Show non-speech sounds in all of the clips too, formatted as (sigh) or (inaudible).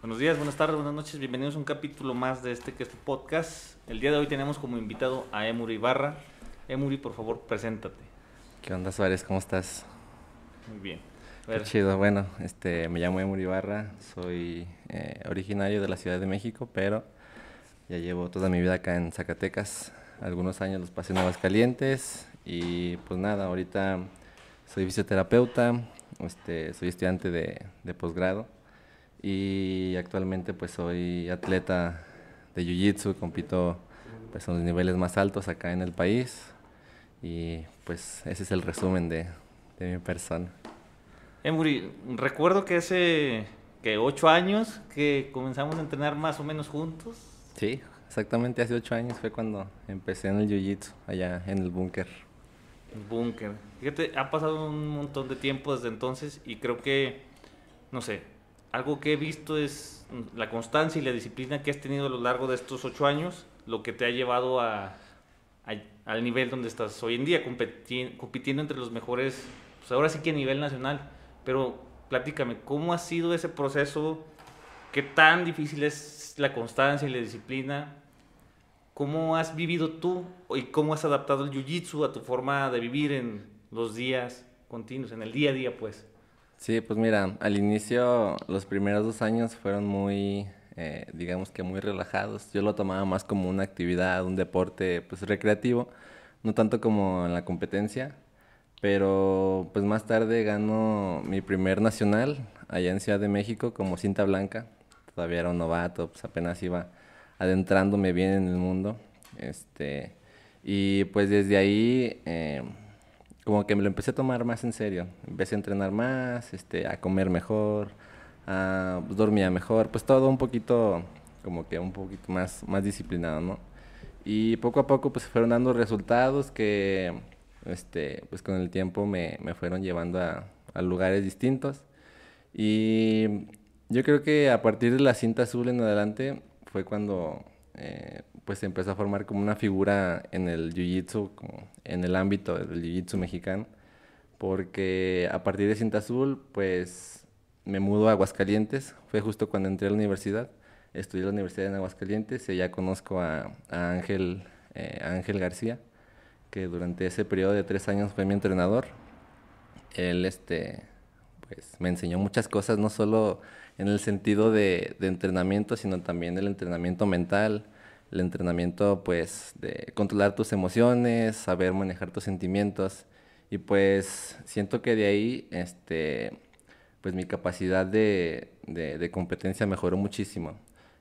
Buenos días, buenas tardes, buenas noches. Bienvenidos a un capítulo más de este que es tu podcast. El día de hoy tenemos como invitado a Emuri Ibarra. Emuri, por favor, preséntate. ¿Qué onda, Suárez? ¿Cómo estás? Muy bien. Qué chido. Bueno, este, me llamo Emuri Barra, soy eh, originario de la Ciudad de México, pero ya llevo toda mi vida acá en Zacatecas. Algunos años los pasé en Aguascalientes y pues nada, ahorita soy fisioterapeuta, este, soy estudiante de, de posgrado y actualmente pues soy atleta de Jiu-Jitsu, compito pues en los niveles más altos acá en el país y pues ese es el resumen de, de mi persona. Emuri, recuerdo que hace que ocho años que comenzamos a entrenar más o menos juntos. Sí, exactamente hace ocho años fue cuando empecé en el jiu-jitsu, allá en el búnker. El búnker. Fíjate, ha pasado un montón de tiempo desde entonces y creo que, no sé, algo que he visto es la constancia y la disciplina que has tenido a lo largo de estos ocho años, lo que te ha llevado a, a- al nivel donde estás hoy en día, competi- compitiendo entre los mejores, pues ahora sí que a nivel nacional. Pero platícame, ¿cómo ha sido ese proceso? ¿Qué tan difícil es la constancia y la disciplina? ¿Cómo has vivido tú y cómo has adaptado el jiu-jitsu a tu forma de vivir en los días continuos, en el día a día, pues? Sí, pues mira, al inicio los primeros dos años fueron muy, eh, digamos que muy relajados. Yo lo tomaba más como una actividad, un deporte pues recreativo, no tanto como en la competencia. Pero pues más tarde gano mi primer nacional allá en Ciudad de México como cinta blanca. Todavía era un novato, pues apenas iba adentrándome bien en el mundo. Este, y pues desde ahí eh, como que me lo empecé a tomar más en serio. Empecé a entrenar más, este, a comer mejor, a, pues, dormía mejor, pues todo un poquito, como que un poquito más, más disciplinado, ¿no? Y poco a poco pues se fueron dando resultados que este, pues con el tiempo me, me fueron llevando a, a lugares distintos. Y yo creo que a partir de la cinta azul en adelante fue cuando eh, pues se empezó a formar como una figura en el jiu-jitsu, en el ámbito del jiu-jitsu mexicano, porque a partir de cinta azul pues me mudo a Aguascalientes, fue justo cuando entré a la universidad, estudié en la universidad en Aguascalientes y ya conozco a, a Ángel, eh, Ángel García, que durante ese periodo de tres años fue mi entrenador. Él, este, pues, me enseñó muchas cosas, no solo en el sentido de, de entrenamiento, sino también el entrenamiento mental, el entrenamiento, pues, de controlar tus emociones, saber manejar tus sentimientos. Y pues, siento que de ahí, este, pues, mi capacidad de, de, competencia mejoró muchísimo.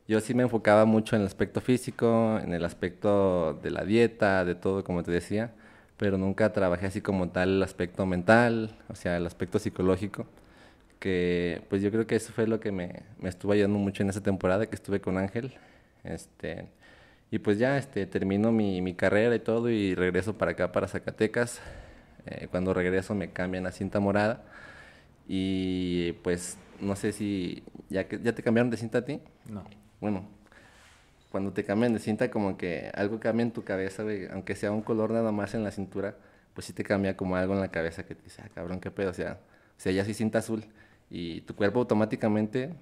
Yo sí me enfocaba mucho en el aspecto físico, en el aspecto de la dieta, de todo, como te decía, pero nunca trabajé así como tal el aspecto mental, o sea, el aspecto psicológico, que pues yo creo que eso fue lo que me, me estuvo ayudando mucho en esa temporada que estuve con Ángel. Este, y pues ya este, termino mi, mi carrera y todo y regreso para acá, para Zacatecas. Eh, cuando regreso me cambian a cinta morada y pues no sé si ya, que, ya te cambiaron de cinta a ti No. bueno, cuando te cambian de cinta, como que algo cambia en tu cabeza, güey, aunque sea un color nada más en la cintura, pues sí te cambia como algo en la cabeza que te dice, ah, cabrón, qué pedo, o sea, o sea, ya soy cinta azul y tu cuerpo automáticamente,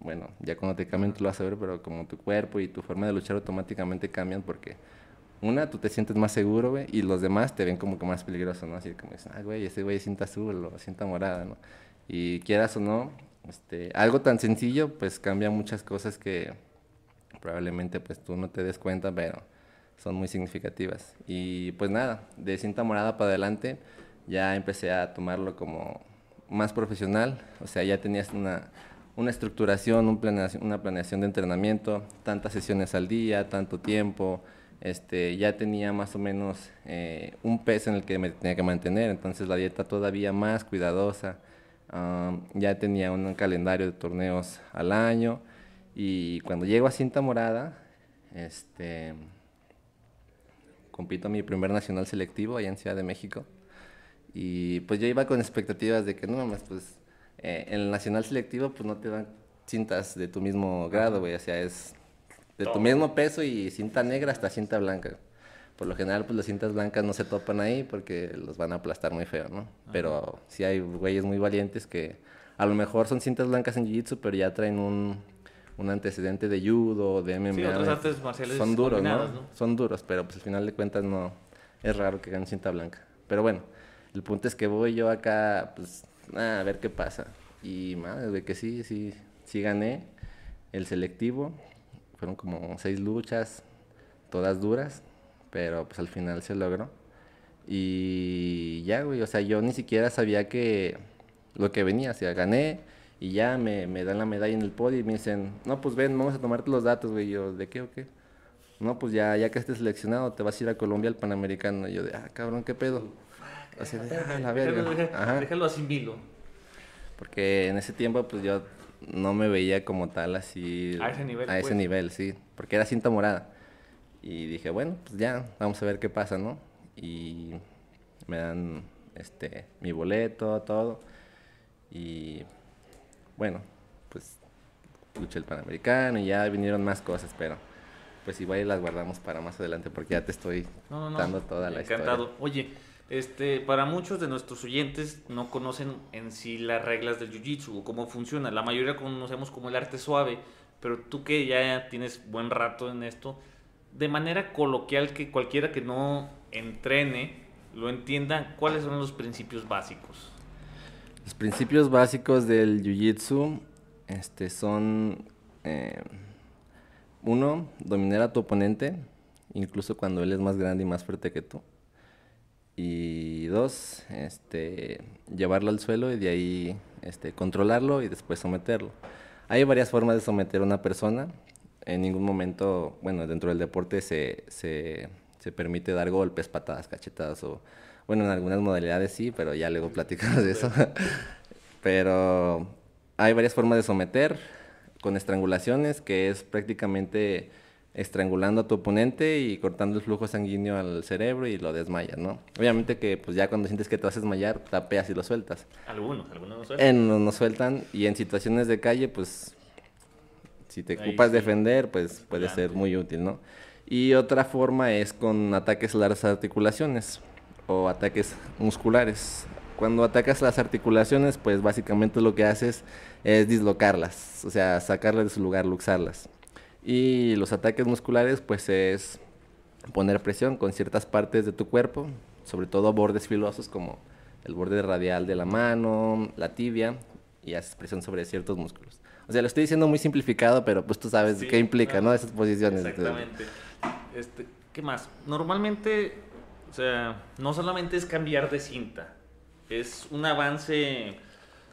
bueno, ya cuando te cambian tú lo vas a ver, pero como tu cuerpo y tu forma de luchar automáticamente cambian porque una, tú te sientes más seguro, güey, y los demás te ven como que más peligroso, ¿no? Así como dicen, ah, güey, ese güey cinta azul o cinta morada, ¿no? Y quieras o no, este, algo tan sencillo, pues cambia muchas cosas que probablemente pues tú no te des cuenta, pero son muy significativas. Y pues nada, de cinta morada para adelante ya empecé a tomarlo como más profesional, o sea, ya tenías una, una estructuración, una planeación de entrenamiento, tantas sesiones al día, tanto tiempo, este, ya tenía más o menos eh, un peso en el que me tenía que mantener, entonces la dieta todavía más cuidadosa, Am, ya tenía un calendario de torneos al año y cuando llego a cinta morada, este, compito mi primer nacional selectivo allá en Ciudad de México y pues yo iba con expectativas de que no mames, pues eh, en el nacional selectivo pues no te dan cintas de tu mismo grado, güey, o sea, es de tu Todo. mismo peso y cinta negra hasta cinta blanca. Por lo general, pues las cintas blancas no se topan ahí porque los van a aplastar muy feo, ¿no? Pero sí hay güeyes muy valientes que a lo mejor son cintas blancas en Jiu-Jitsu, pero ya traen un, un antecedente de judo, de MMA. Sí, otras artes marciales son duros, ¿no? ¿no? Son duros, pero pues al final de cuentas no es raro que gane cinta blanca. Pero bueno, el punto es que voy yo acá, pues, a ver qué pasa. Y madre, de que sí, sí, sí gané el selectivo. Fueron como seis luchas, todas duras, pero pues al final se logró. Y ya, güey, o sea, yo ni siquiera sabía que lo que venía, o sea, gané y ya me, me dan la medalla en el podio y me dicen, no, pues ven, vamos a tomarte los datos, güey. Yo, ¿de qué o qué? No, pues ya, ya que estés seleccionado, te vas a ir a Colombia al Panamericano. Y yo de, ah, cabrón, ¿qué pedo? Así de, ah, la verga. Déjalo, déjalo asimilo. Porque en ese tiempo, pues yo no me veía como tal así. A ese nivel. A ese pues. nivel, sí. Porque era cinta morada. Y dije, bueno, pues ya, vamos a ver qué pasa, ¿no? Y me dan este mi boleto, todo. Y bueno, pues luché el Panamericano y ya vinieron más cosas, pero pues igual las guardamos para más adelante porque ya te estoy dando toda la Encantado. historia. Oye, este, para muchos de nuestros oyentes no conocen en sí las reglas del Jiu-Jitsu o cómo funciona. La mayoría conocemos como el arte suave, pero tú que ya tienes buen rato en esto, de manera coloquial que cualquiera que no entrene lo entienda, ¿cuáles son los principios básicos? Los principios básicos del Jiu-Jitsu este, son, eh, uno, dominar a tu oponente, incluso cuando él es más grande y más fuerte que tú. Y dos, este, llevarlo al suelo y de ahí este, controlarlo y después someterlo. Hay varias formas de someter a una persona. En ningún momento, bueno, dentro del deporte se, se, se permite dar golpes, patadas, cachetadas o, bueno, en algunas modalidades sí, pero ya luego platicamos de eso. (laughs) pero hay varias formas de someter con estrangulaciones, que es prácticamente estrangulando a tu oponente y cortando el flujo sanguíneo al cerebro y lo desmayas, ¿no? Obviamente que pues ya cuando sientes que te vas a desmayar, tapeas y lo sueltas. Algunos, algunos no sueltan. En, no sueltan y en situaciones de calle, pues si te ocupas defender, pues puede ser muy útil, ¿no? Y otra forma es con ataques a las articulaciones o ataques musculares. Cuando atacas las articulaciones, pues básicamente lo que haces es dislocarlas, o sea, sacarlas de su lugar, luxarlas. Y los ataques musculares, pues es poner presión con ciertas partes de tu cuerpo, sobre todo bordes filosos como el borde radial de la mano, la tibia, y haces presión sobre ciertos músculos. O sea, lo estoy diciendo muy simplificado, pero pues tú sabes qué implica, ¿no? Esas posiciones. Exactamente. Este, ¿Qué más? Normalmente, o sea, no solamente es cambiar de cinta, es un avance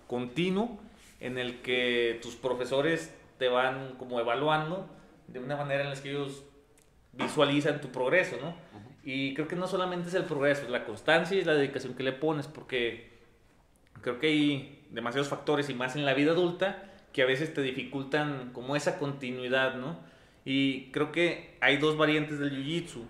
continuo en el que tus profesores te van como evaluando de una manera en la que ellos visualizan tu progreso, ¿no? Y creo que no solamente es el progreso, es la constancia y la dedicación que le pones, porque creo que hay demasiados factores y más en la vida adulta que a veces te dificultan como esa continuidad, ¿no? Y creo que hay dos variantes del jiu-jitsu.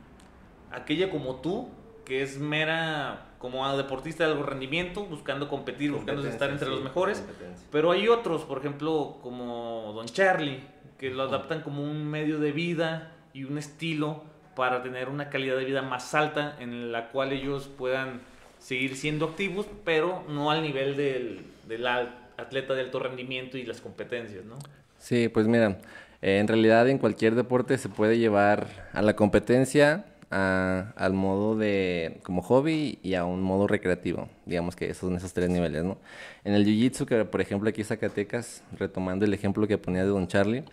Aquella como tú, que es mera como deportista de algo rendimiento, buscando competir, buscando estar entre los mejores. Pero hay otros, por ejemplo, como Don Charlie, que lo adaptan como un medio de vida y un estilo para tener una calidad de vida más alta en la cual ellos puedan seguir siendo activos, pero no al nivel del, del atleta de alto rendimiento y las competencias, ¿no? Sí, pues mira, eh, en realidad en cualquier deporte se puede llevar a la competencia, al modo de como hobby y a un modo recreativo. Digamos que esos son esos tres niveles, ¿no? En el jiu-jitsu, que por ejemplo aquí en Zacatecas, retomando el ejemplo que ponía de Don Charlie,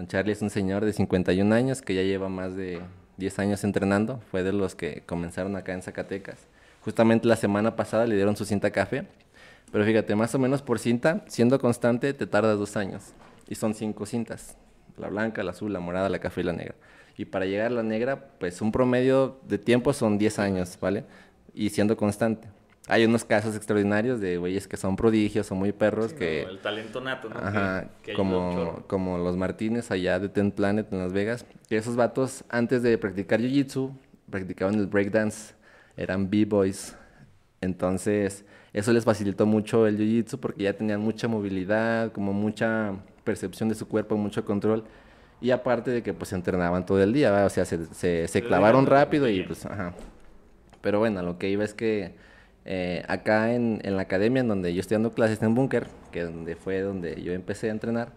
Don Charlie es un señor de 51 años que ya lleva más de 10 años entrenando, fue de los que comenzaron acá en Zacatecas. Justamente la semana pasada le dieron su cinta café, pero fíjate, más o menos por cinta, siendo constante, te tarda dos años. Y son cinco cintas, la blanca, la azul, la morada, la café y la negra. Y para llegar a la negra, pues un promedio de tiempo son 10 años, ¿vale? Y siendo constante. Hay unos casos extraordinarios de güeyes que son prodigios o muy perros que... el talento nato, ¿no? Ajá, como, como los Martínez allá de Ten Planet en Las Vegas. Que esos vatos, antes de practicar Jiu-Jitsu, practicaban el breakdance. Eran B-boys. Entonces, eso les facilitó mucho el Jiu-Jitsu porque ya tenían mucha movilidad, como mucha percepción de su cuerpo, mucho control. Y aparte de que pues se entrenaban todo el día, o sea, se, se, clavaron rápido y pues, ajá. Pero bueno, lo que iba es que eh, acá en, la academia en donde yo estoy dando clases en Bunker, que donde fue donde yo empecé a entrenar,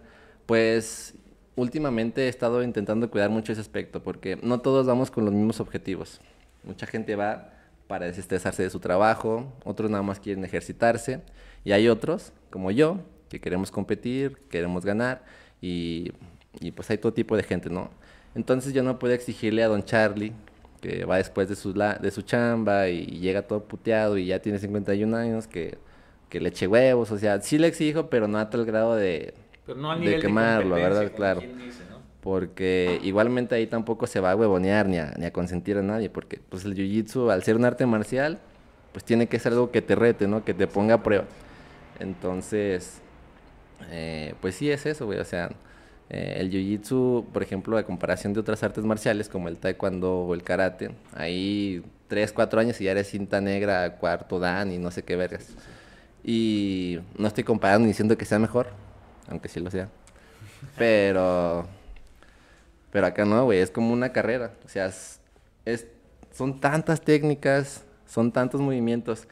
pues últimamente he estado intentando cuidar mucho ese aspecto porque no todos vamos con los mismos objetivos. Mucha gente va para desestresarse de su trabajo, otros nada más quieren ejercitarse y hay otros, como yo, que queremos competir, queremos ganar y, y pues hay todo tipo de gente, ¿no? Entonces yo no puedo exigirle a don Charlie, que va después de su, de su chamba y llega todo puteado y ya tiene 51 años, que, que le eche huevos, o sea, sí le exijo, pero no a tal grado de, de quemarlo, ¿verdad? Claro. Porque igualmente ahí tampoco se va a huevonear ni a, ni a consentir a nadie, porque pues el jiu-jitsu, al ser un arte marcial, pues tiene que ser algo que te rete, ¿no? Que te ponga a prueba. Entonces, eh, pues sí es eso, güey, o sea, eh, el jiu-jitsu, por ejemplo, a comparación de otras artes marciales como el taekwondo o el karate, ahí 3, 4 años y ya eres cinta negra, cuarto dan y no sé qué vergas. Y no estoy comparando ni diciendo que sea mejor, aunque sí lo sea. Pero pero acá no, güey, es como una carrera. O sea, es, son tantas técnicas, son tantos movimientos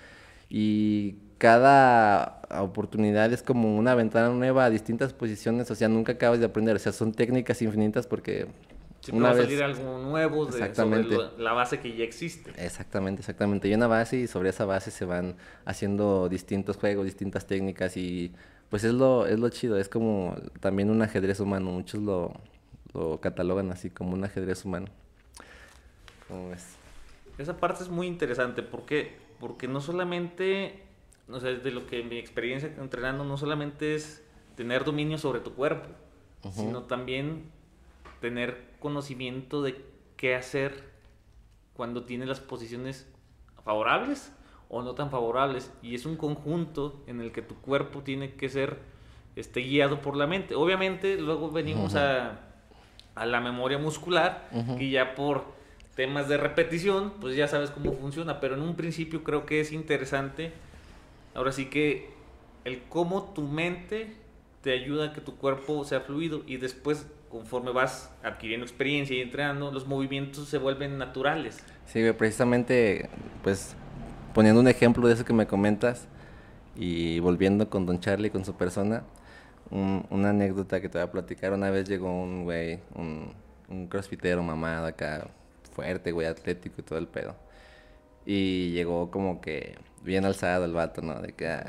y cada oportunidad es como una ventana nueva a distintas posiciones, o sea, nunca acabas de aprender, o sea, son técnicas infinitas porque una va a salir algo nuevo de, sobre la base que ya existe. Exactamente, exactamente. Y una base y sobre esa base se van haciendo distintos juegos, distintas técnicas y pues es lo, es lo chido, es como también un ajedrez humano, muchos lo, lo catalogan así como un ajedrez humano. ¿Cómo ves? Esa parte es muy interesante porque, porque no solamente, no sé, de lo que mi experiencia entrenando, no solamente es tener dominio sobre tu cuerpo, sino también tener conocimiento de qué hacer cuando tienes las posiciones favorables o no tan favorables. Y es un conjunto en el que tu cuerpo tiene que ser este, guiado por la mente. Obviamente luego venimos a a la memoria muscular, y ya por temas de repetición, pues ya sabes cómo funciona, pero en un principio creo que es interesante, ahora sí que el cómo tu mente te ayuda a que tu cuerpo sea fluido y después conforme vas adquiriendo experiencia y entrenando, los movimientos se vuelven naturales. Sí, precisamente, pues poniendo un ejemplo de eso que me comentas y volviendo con Don Charlie, con su persona, una anécdota que te voy a platicar. Una vez llegó un güey, un, un crossfitero mamado acá, fuerte, güey, atlético y todo el pedo. Y llegó como que bien alzado el vato, ¿no? De que, ah,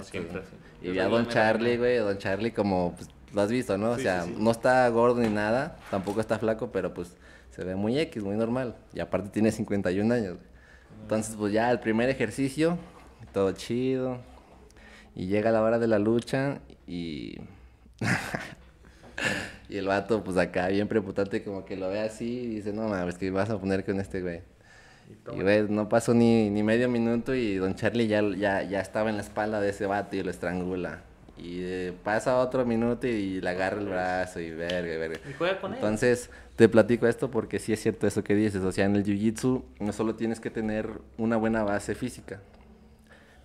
Y vi a Don Charlie, güey, Don Charlie como, pues, lo has visto, ¿no? o sea, no está gordo ni nada, tampoco está flaco, pero pues se ve muy X, muy normal. Y aparte tiene 51 años, Entonces, pues ya el primer ejercicio, todo chido. Y llega la hora de la lucha y (laughs) y el vato, pues acá, bien prepotente, como que lo ve así y dice, no mames, que vas a poner con este güey. Y, güey, no pasó ni, ni, medio minuto y don Charlie ya, ya, ya estaba en la espalda de ese vato y lo estrangula. Y eh, pasa otro minuto y le agarra el brazo y verga, verga. Y juega con Entonces, te platico esto porque sí es cierto eso que dices. O sea, en el jiu-jitsu no solo tienes que tener una buena base física,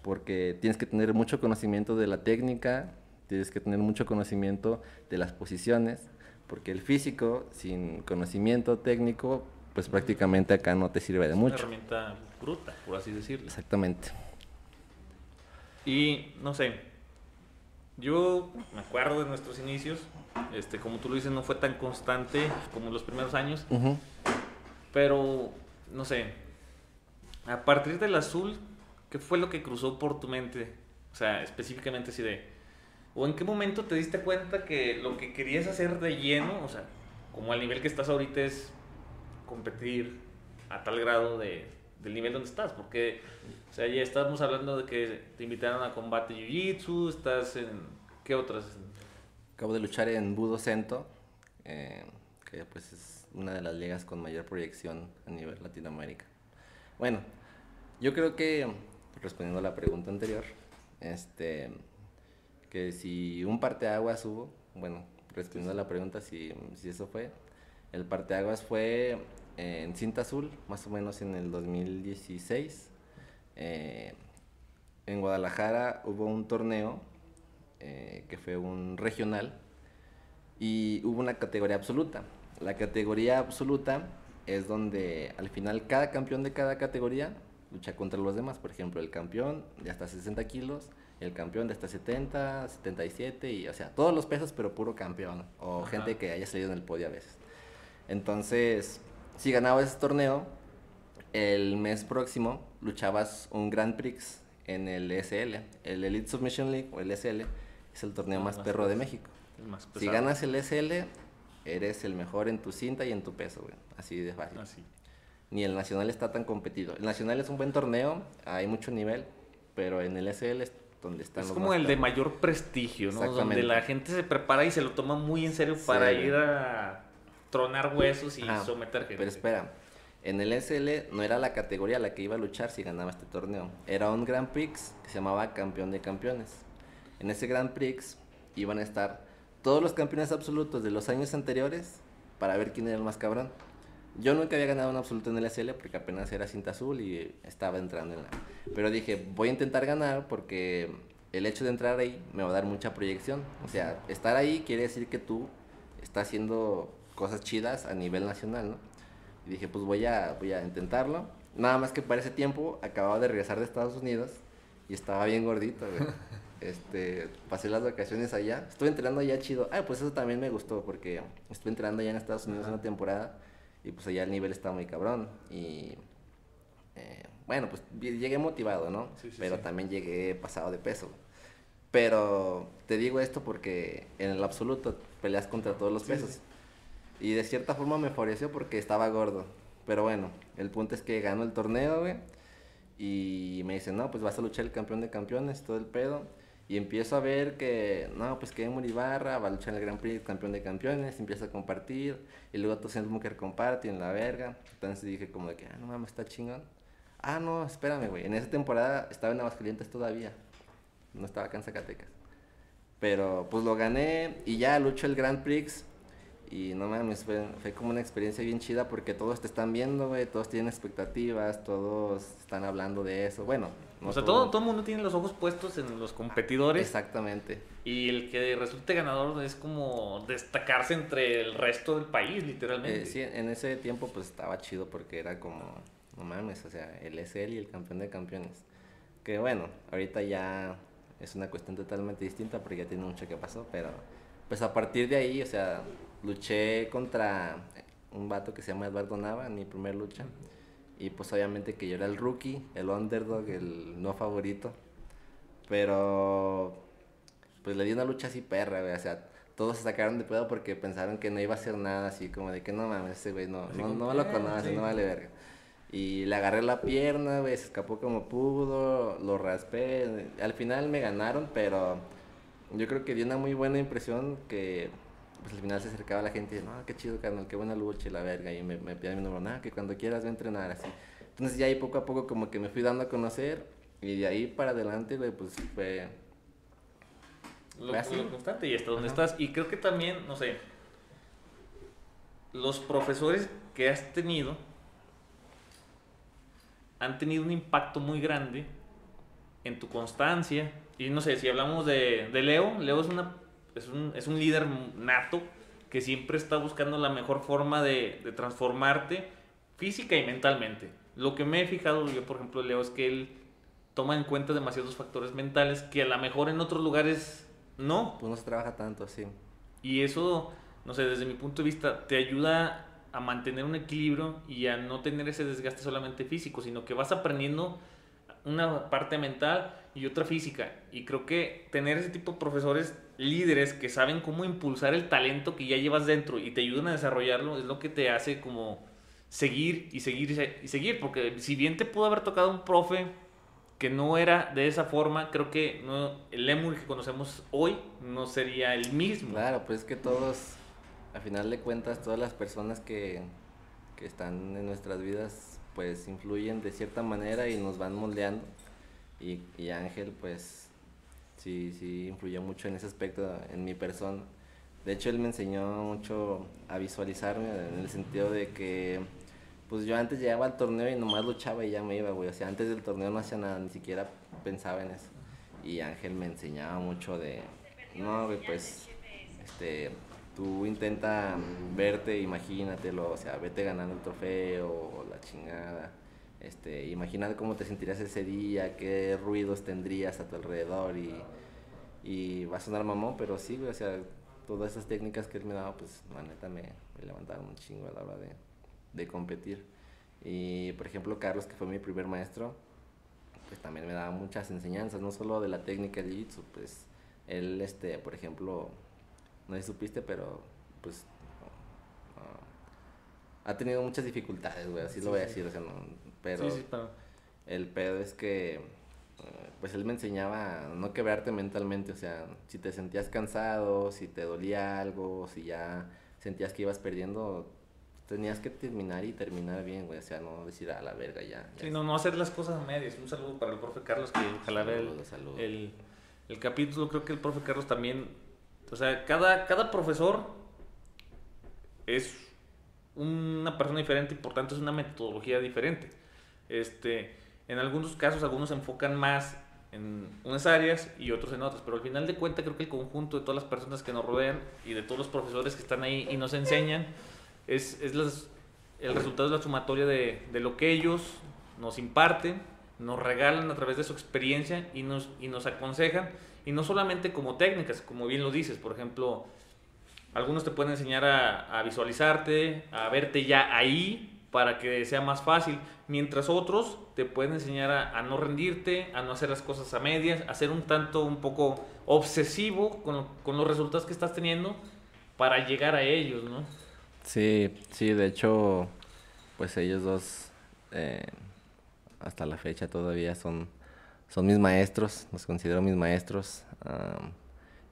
porque tienes que tener mucho conocimiento de la técnica, tienes que tener mucho conocimiento de las posiciones, porque el físico sin conocimiento técnico, pues prácticamente acá no te sirve de mucho. Una herramienta bruta, por así decirlo. Exactamente. Y no sé, yo me acuerdo de nuestros inicios, este, como tú lo dices, no fue tan constante como los primeros años, pero no sé, a partir del azul, ¿qué fue lo que cruzó por tu mente? O sea, específicamente así de, ¿O en qué momento te diste cuenta que lo que querías hacer de lleno, o sea, como al nivel que estás ahorita es competir a tal grado de, del nivel donde estás? Porque, o sea, ya estábamos hablando de que te invitaron a combate Jiu-Jitsu, estás en... ¿Qué otras? Acabo de luchar en Budo Cento, eh, que pues es una de las ligas con mayor proyección a nivel Latinoamérica. Bueno, yo creo que, respondiendo a la pregunta anterior, este que si un parteaguas hubo, bueno, respondiendo a la pregunta si, si eso fue, el parteaguas fue en cinta azul, más o menos en el 2016. Eh, en Guadalajara hubo un torneo eh, que fue un regional y hubo una categoría absoluta. La categoría absoluta es donde al final cada campeón de cada categoría lucha contra los demás. Por ejemplo, el campeón de hasta 60 kilos, el campeón de hasta 70, 77, y o sea, todos los pesos, pero puro campeón. O gente que haya salido en el podio a veces. Entonces, si ganabas ese torneo, el mes próximo luchabas un Grand Prix en el SL. El Elite Submission League, o el SL, es el torneo más, perro de México. si ganas el SL, eres el mejor en tu cinta y en tu peso, güey. Así de fácil. Así. Ni el Nacional está tan competido. El Nacional es un buen torneo, hay mucho nivel, pero en el SL es donde están es como el de mayor prestigio, ¿no? Donde la gente se prepara y se lo toma muy en serio para ir a tronar huesos y someter gente. Pero espera, en el SL no era la categoría a la que iba a luchar si ganaba este torneo. Era un Grand Prix que se llamaba Campeón de Campeones. En ese Grand Prix iban a estar todos los campeones absolutos de los años anteriores para ver quién era el más cabrón. Yo nunca había ganado un absoluto en el SL porque apenas era cinta azul y estaba entrando en la... Pero dije, voy a intentar ganar porque el hecho de entrar ahí me va a dar mucha proyección. O sea, estar ahí quiere decir que tú estás haciendo cosas chidas a nivel nacional, ¿no? Y dije, pues voy a, voy a intentarlo. Nada más que para ese tiempo acababa de regresar de Estados Unidos y estaba bien gordito, güey. (laughs) Este, pasé las vacaciones allá. Estuve entrenando allá chido. Ah, pues eso también me gustó porque estuve entrenando allá en Estados Unidos una temporada y pues allá el nivel está muy cabrón. Y eh, bueno, pues llegué motivado, ¿no? Pero también llegué pasado de peso. Pero te digo esto porque en el absoluto peleas contra todos los pesos. Y de cierta forma me favoreció porque estaba gordo. Pero bueno, el punto es que ganó el torneo, güey. Y me dicen, no, pues vas a luchar el campeón de campeones, todo el pedo. Y empiezo a ver que, no, pues que Emur Ibarra va a luchar en el Grand Prix, campeón de campeones, empieza a compartir. Y luego tú siendo Bunker comparte en la verga. Entonces dije como de que, ah, no mames, está chingón. Ah, no, espérame, güey. En esa temporada estaba en Aguascalientes todavía. No estaba acá en Zacatecas. Pero pues lo gané y ya lucho el Grand Prix. Y no mames, fue, fue, como una experiencia bien chida porque todos te están viendo, güey, todos tienen expectativas, todos están hablando de eso. Bueno, o sea, todo, todo el mundo tiene los ojos puestos en los competidores. Exactamente. Y el que resulte ganador es como destacarse entre el resto del país, literalmente. Eh, sí, en ese tiempo pues estaba chido porque era como, no mames, o sea, el SL y el campeón de campeones. Que bueno, ahorita ya es una cuestión totalmente distinta porque ya tiene mucho que pasó, pero pues a partir de ahí, o sea, luché contra un vato que se llama Eduardo Nava en mi primer lucha. Y pues obviamente que yo era el rookie, el underdog, el no favorito. Pero pues le di una lucha así perra, güey. O sea, todos se sacaron de pedo porque pensaron que no iba a hacer nada así, como de que no mames, ese güey no, no, no, lo conoce, no vale verga. Y le agarré la pierna, güey, se escapó como pudo, lo raspé. Al final me ganaron, pero yo creo que dio una muy buena impresión que pues al final se acercaba la gente y no, qué chido, carnal, qué buena lucha y la verga. Y me, me mi número, nada, que cuando quieras voy a entrenar así. Entonces ya ahí poco a poco como que me fui dando a conocer y de ahí para adelante, güey, pues fue... Lo, constante y hasta donde estás. Y creo que también, no sé, los profesores que has tenido han tenido un impacto muy grande en tu constancia. Y no sé, si hablamos de, de Leo, Leo es una es un, es un líder nato que siempre está buscando la mejor forma de, de, transformarte física y mentalmente. Lo que me he fijado yo, por ejemplo, Leo, es que él toma en cuenta demasiados factores mentales que a lo mejor en otros lugares no. Pues no se trabaja tanto así. Y eso, no sé, desde mi punto de vista, te ayuda a mantener un equilibrio y a no tener ese desgaste solamente físico, sino que vas aprendiendo una parte mental y otra física. Y creo que tener ese tipo de profesores líderes que saben cómo impulsar el talento que ya llevas dentro y te ayudan a desarrollarlo es lo que te hace como seguir y seguir y seguir. Porque si bien te pudo haber tocado un profe que no era de esa forma, creo que no, el Lemur que conocemos hoy no sería el mismo. Claro, pues es que todos, a final de cuentas, todas las personas que, que están en nuestras vidas, pues influyen de cierta manera y nos van moldeando. Y, y Ángel, pues sí, sí influyó mucho en ese aspecto en mi persona. De hecho, él me enseñó mucho a visualizarme en el sentido de que, pues yo antes llegaba al torneo y nomás luchaba y ya me iba, güey. O sea, antes del torneo no hacía nada, ni siquiera pensaba en eso. Y Ángel me enseñaba mucho de, no, güey, pues, este, tú intenta verte, imagínatelo, o sea, vete ganando el trofeo o la chingada. Este, imagina cómo te sentirías ese día, qué ruidos tendrías a tu alrededor y, y va a sonar mamón, pero sí, güey, o sea, todas esas técnicas que él me daba, pues la neta me, me un chingo a la hora de, de competir. Y por ejemplo, Carlos, que fue mi primer maestro, pues también me daba muchas enseñanzas, no solo de la técnica de Jiu-Jitsu, pues él, este, por ejemplo, no sé si supiste, pero pues ha tenido muchas dificultades, güey, así lo voy a decir, o sea, no, pero, el pedo es que, eh, pues él me enseñaba a no quebrarte mentalmente, o sea, si te sentías cansado, si te dolía algo, si ya sentías que ibas perdiendo, tenías que terminar y terminar bien, güey, o sea, no decir a la verga ya. sí, no, no hacer las cosas a medias. Un saludo para el profe Carlos, que ojalá vea el, el, el, capítulo, creo que el profe Carlos también, o sea, cada, cada profesor es una persona diferente y por tanto es una metodología diferente. Este, en algunos casos, algunos se enfocan más en unas áreas y otros en otras, pero al final de cuentas creo que el conjunto de todas las personas que nos rodean y de todos los profesores que están ahí y nos enseñan es, es el resultado de la sumatoria de, de, lo que ellos nos imparten, nos regalan a través de su experiencia y nos, y nos aconsejan, y no solamente como técnicas, como bien lo dices, por ejemplo, algunos te pueden enseñar a, a visualizarte, a verte ya ahí para que sea más fácil, mientras otros te pueden enseñar a, a, no rendirte, a no hacer las cosas a medias, a ser un tanto, un poco obsesivo con, con los resultados que estás teniendo para llegar a ellos, ¿no? Sí, sí, de hecho, pues ellos dos, eh, hasta la fecha todavía son, son mis maestros, los considero mis maestros.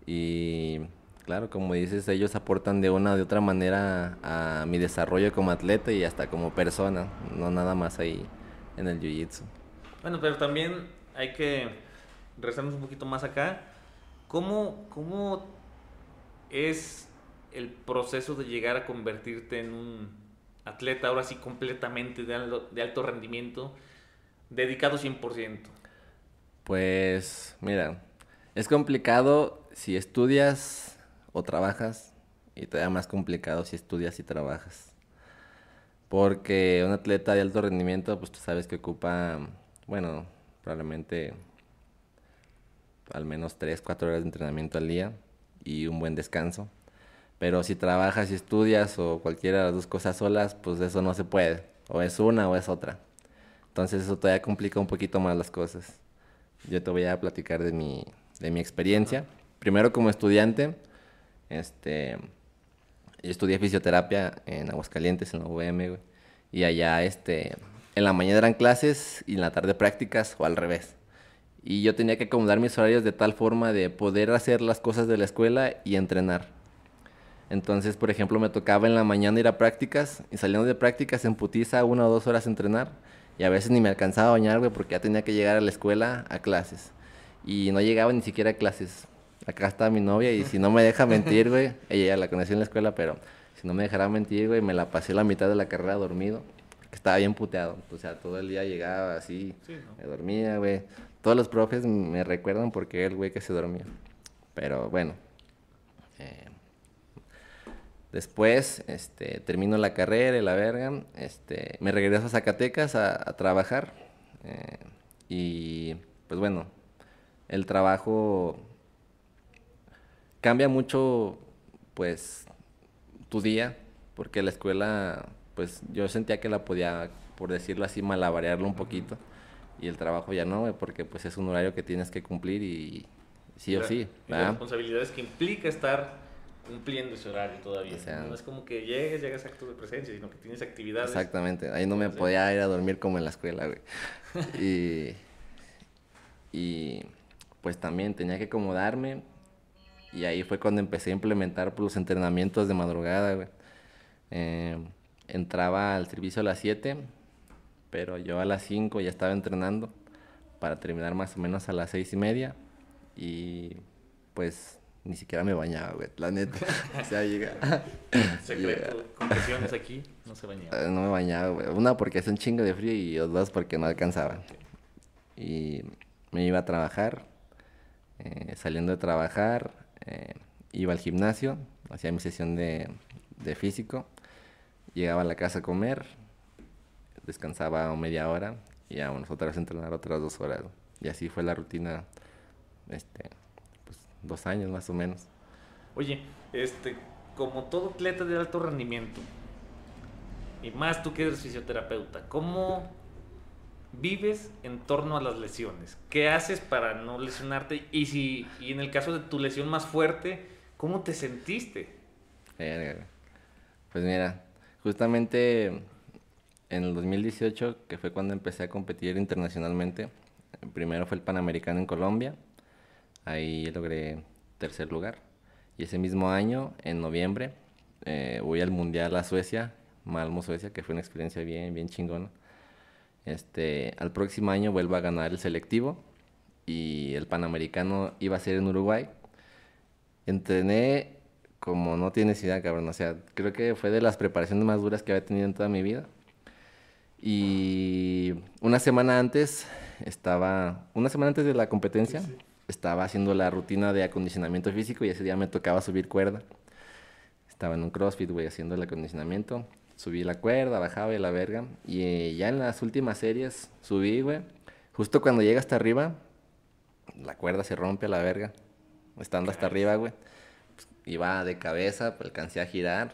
y claro, como dices, ellos aportan de una o de otra manera a, mi desarrollo como atleta y hasta como persona, no nada más ahí en el jiu-jitsu. Bueno, pero también hay que rezarnos un poquito más acá. ¿Cómo, cómo es el proceso de llegar a convertirte en un atleta ahora sí completamente de alto, de alto rendimiento, dedicado 100%? Pues mira, es complicado si estudias o trabajas y todavía más complicado si estudias y trabajas. Porque un atleta de alto rendimiento, pues tú sabes que ocupa, bueno, probablemente al menos 3, 4 horas de entrenamiento al día y un buen descanso. Pero si trabajas y estudias o cualquiera de las dos cosas solas, pues eso no se puede. O es una o es otra. Entonces eso todavía complica un poquito más las cosas. Yo te voy a platicar de mi, de mi experiencia. Primero como estudiante, este, yo estudié fisioterapia en Aguascalientes, en la UVM, Y allá, este, en la mañana eran clases y en la tarde prácticas o al revés. Y yo tenía que acomodar mis horarios de tal forma de poder hacer las cosas de la escuela y entrenar. Entonces, por ejemplo, me tocaba en la mañana ir a prácticas y saliendo de prácticas en putiza una o dos horas entrenar. Y a veces ni me alcanzaba a bañar, güey, porque ya tenía que llegar a la escuela a clases. Y no llegaba ni siquiera a clases acá está mi novia y si no me deja mentir, güey, (laughs) ella ya la conocí en la escuela, pero si no me dejara mentir, güey, me la pasé la mitad de la carrera dormido, que estaba bien puteado, o sea, todo el día llegaba así, me dormía, güey. Todos los profes me recuerdan porque era el güey que se dormía. Pero bueno, eh, después este, termino la carrera y la verga, este, me regreso a Zacatecas a, trabajar eh, y pues bueno, el trabajo cambia mucho, pues, tu día, porque la escuela, pues, yo sentía que la podía, por decirlo así, malabarearlo un poquito, y el trabajo ya no, porque pues es un horario que tienes que cumplir y sí o sí. las responsabilidades que implica estar cumpliendo ese horario todavía. no es como que llegues, llegas a actos de presencia, sino que tienes actividades. Exactamente, ahí no me podía ir a dormir como en la escuela, güey. y, y pues también tenía que acomodarme y ahí fue cuando empecé a implementar pues, los entrenamientos de madrugada, eh, entraba al servicio a las 7, pero yo a las 5 ya estaba entrenando para terminar más o menos a las 6 y media. Y pues ni siquiera me bañaba, güey, la neta. o sea, (laughs) llega. Secreto, (laughs) confesiones aquí, no se bañaba. Eh, no me bañaba, güey. Una porque hace un chingo de frío y dos porque no alcanzaba. Y me iba a trabajar. Eh, saliendo de trabajar, eh, iba al gimnasio, hacía mi sesión de, físico, llegaba a la casa a comer, descansaba media hora y vámonos otra vez a entrenar otras dos horas. Y así fue la rutina, este, dos años más o menos. Oye, este, como todo atleta de alto rendimiento, y más tú que eres fisioterapeuta, ¿cómo vives en torno a las lesiones? ¿Qué haces para no lesionarte? Y si, y en el caso de tu lesión más fuerte, ¿cómo te sentiste? Pues mira, justamente en el 2018, que fue cuando empecé a competir internacionalmente, primero fue el Panamericano en Colombia, ahí logré tercer lugar. Y ese mismo año, en noviembre, eh, voy al Mundial a Suecia, Malmo, Suecia, que fue una experiencia bien, bien chingona. Este, al próximo año vuelvo a ganar el selectivo y el Panamericano iba a ser en Uruguay. Entrené como no tienes idea, cabrón. O sea, creo que fue de las preparaciones más duras que había tenido en toda mi vida. Y una semana antes estaba, una semana antes de la competencia, estaba haciendo la rutina de acondicionamiento físico y ese día me tocaba subir cuerda. Estaba en un CrossFit, güey, haciendo el acondicionamiento. Subí la cuerda, bajaba y la verga. Y eh, ya en las últimas series subí, güey. Justo cuando llega hasta arriba, la cuerda se rompe a la verga. Estando hasta arriba, güey. Iba de cabeza, alcancé a girar,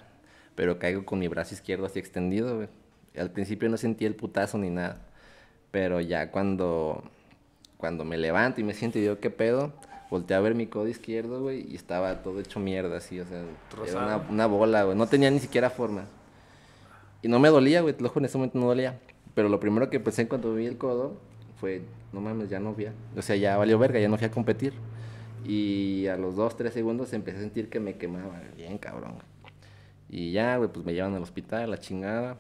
pero caigo con mi brazo izquierdo así extendido, güey. Al principio no sentí el putazo ni nada. Pero ya cuando, cuando me levanto y me siento y digo, ¿qué pedo? Volteé a ver mi codo izquierdo, güey, y estaba todo hecho mierda, así, o sea, era una, una, bola, güey. No tenía ni siquiera forma. Y no me dolía, güey, te lo en ese momento no dolía. Pero lo primero que pensé cuando vi el codo fue, no mames, ya no fui a... O sea, ya valió verga, ya no fui a competir. Y a los dos, tres segundos empecé a sentir que me quemaba, bien cabrón. Y ya, güey, pues me llevan al hospital, la chingada.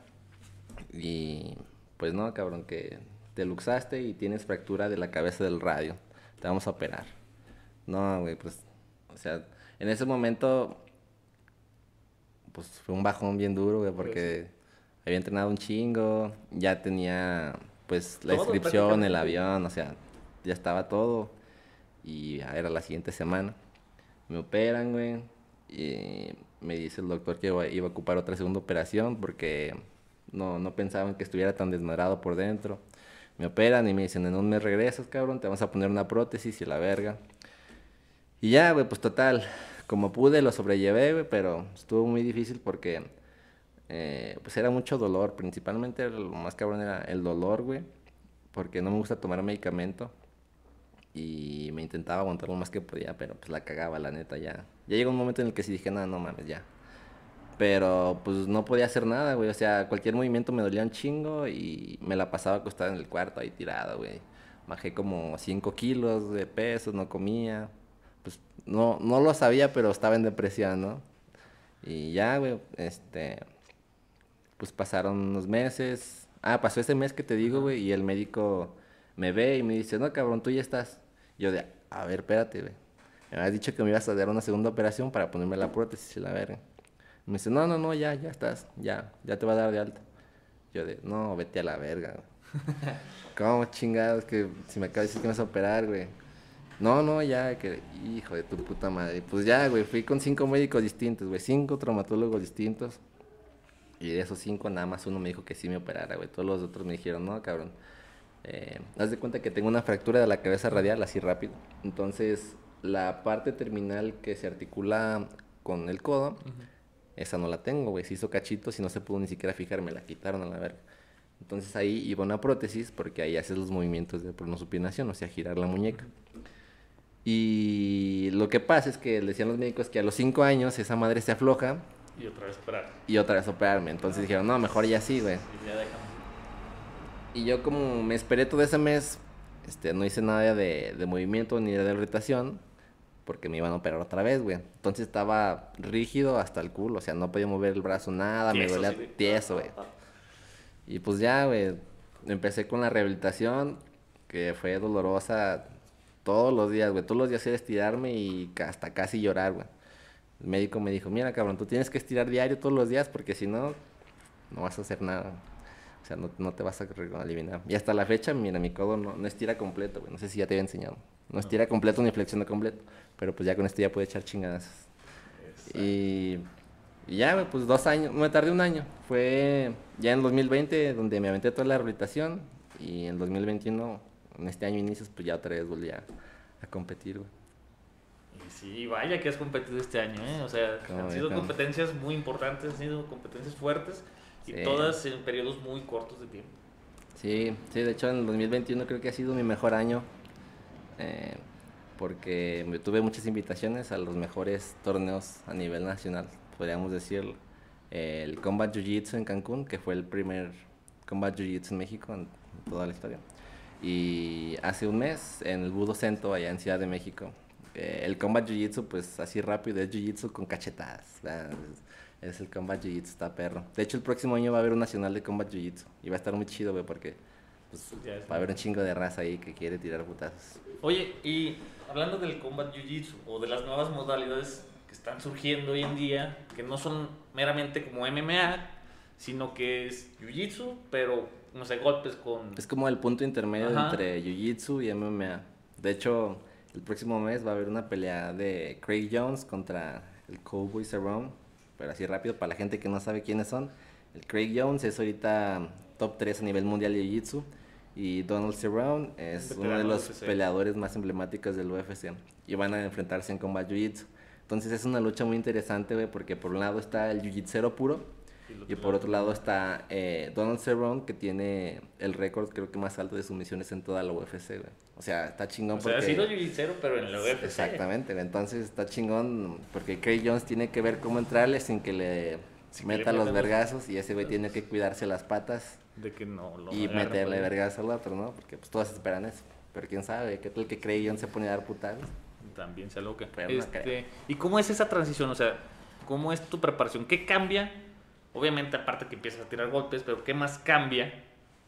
Y pues no, cabrón, que te luxaste y tienes fractura de la cabeza del radio. Te vamos a operar. No, güey, pues, o sea, en ese momento, pues fue un bajón bien duro, güey, porque había entrenado un chingo, ya tenía, pues, la inscripción, el avión, o sea, ya estaba todo. Y ya era la siguiente semana. Me operan, güey, y me dice el doctor que iba a ocupar otra segunda operación porque no, no pensaban que estuviera tan desmadrado por dentro. Me operan y me dicen, en un mes regresas, cabrón, te vamos a poner una prótesis y la verga. Y ya, güey, pues total, como pude lo sobrellevé, güey, pero estuvo muy difícil porque eh, pues era mucho dolor. Principalmente lo más cabrón era el dolor, güey, porque no me gusta tomar medicamento. Y me intentaba aguantar lo más que podía, pero pues la cagaba, la neta, ya. Ya llegó un momento en el que sí dije, nada, no mames, ya. Pero pues no podía hacer nada, güey. O sea, cualquier movimiento me dolía un chingo y me la pasaba acostada en el cuarto ahí tirada, güey. Bajé como 5 kilos de peso, no comía. Pues no, no lo sabía, pero estaba en depresión, ¿no? Y ya, güey, este... Pues pasaron unos meses. Ah, pasó ese mes que te digo, güey, y el médico me ve y me dice, no, cabrón, tú ya estás. Yo de, a ver, espérate, güey. Me habías dicho que me ibas a dar una segunda operación para ponerme la prótesis y la verga. Me dice, no, no, no, ya, ya estás, ya, ya te va a dar de alta. Yo de, no, vete a la verga, (laughs) ¿Cómo chingados que si me acabas de decir que me vas a operar, güey? No, no, ya, que, hijo de tu puta madre. Pues ya, güey, fui con cinco médicos distintos, güey, cinco traumatólogos distintos. Y de esos cinco, nada más uno me dijo que sí me operara, güey. Todos los otros me dijeron, no, cabrón. Eh, haz de cuenta que tengo una fractura de la cabeza radial, así rápido. Entonces, la parte terminal que se articula con el codo, esa no la tengo, güey. Se hizo cachitos y no se pudo ni siquiera fijar, me la quitaron a la verga. Entonces ahí iba una prótesis porque ahí haces los movimientos de pronosupinación, o sea, girar la muñeca. Y lo que pasa es que decían los médicos que a los 5 años esa madre se afloja. Y otra vez operar. Y otra vez operarme. Entonces dijeron, no, mejor ya sí, güey. Y yo como me esperé todo ese mes, este, no hice nada de, de movimiento ni de irritación porque me iban a operar otra vez, güey. Entonces estaba rígido hasta el culo, o sea, no podía mover el brazo, nada, me dolía tieso, güey. Y pues ya, güey, empecé con la rehabilitación, que fue dolorosa todos los días, güey. Todos los días era estirarme y hasta casi llorar, güey. El médico me dijo, mira, cabrón, tú tienes que estirar diario todos los días porque si no, no vas a hacer nada. O sea, no, te vas a eliminar. Y hasta la fecha, mira, mi codo no, no estira completo, güey. No sé si ya te había enseñado. No estira completo ni flexiona completo. Pero pues ya con esto ya puede echar chingadas. Y Y ya, pues dos años, me tardé un año. Fue ya en 2020 donde me aventé toda la rehabilitación y en 2021, en este año inicios, pues ya otra vez volví a, competir, güey. Sí, vaya que has competido este año, ¿eh? O sea, han sido competencias muy importantes, han sido competencias fuertes y todas en periodos muy cortos de tiempo. Sí, sí, de hecho en el 2021 creo que ha sido mi mejor año eh, porque tuve muchas invitaciones a los mejores torneos a nivel nacional podríamos decir, el Combat Jiu-Jitsu en Cancún, que fue el primer Combat Jiu-Jitsu en México en toda la historia. Y hace un mes en el Budo Cento, allá en Ciudad de México, eh, el Combat Jiu-Jitsu, pues así rápido, es Jiu-Jitsu con cachetadas. Es, el Combat Jiu-Jitsu, está perro. De hecho, el próximo año va a haber un nacional de Combat Jiu-Jitsu y va a estar muy chido, güey, porque pues, va a haber un chingo de raza ahí que quiere tirar putazos. Oye, y hablando del Combat Jiu-Jitsu o de las nuevas modalidades están surgiendo hoy en día, que no son meramente como MMA, sino que es Jiu-Jitsu, pero no sé, golpes con... Es como el punto intermedio entre Jiu-Jitsu y MMA. De hecho, el próximo mes va a haber una pelea de Craig Jones contra el Cowboy Cerrone, pero así rápido para la gente que no sabe quiénes son. El Craig Jones es ahorita top 3 a nivel mundial de Jiu-Jitsu y Donald Cerrone es uno de los peleadores más emblemáticos del UFC y van a enfrentarse en combat Jiu-Jitsu. Entonces es una lucha muy interesante, güey, porque por un lado está el jiu puro y, por otro lado está eh, Donald Cerrone, que tiene el récord creo que más alto de sumisiones en toda la UFC, güey. O sea, está chingón o porque... ha sido jiu pero en la UFC. Exactamente, entonces está chingón porque Craig Jones tiene que ver cómo entrarle sin que le meta los vergazos y ese güey tiene que cuidarse las patas. De que no lo Y meterle vergazos al otro, ¿no? Porque pues todos esperan eso. Pero quién sabe, qué tal que Craig Jones se pone a dar putadas también sea loca. Este, ¿Y cómo es esa transición? O sea, ¿cómo es tu preparación? ¿Qué cambia? Obviamente, aparte que empiezas a tirar golpes, pero ¿qué más cambia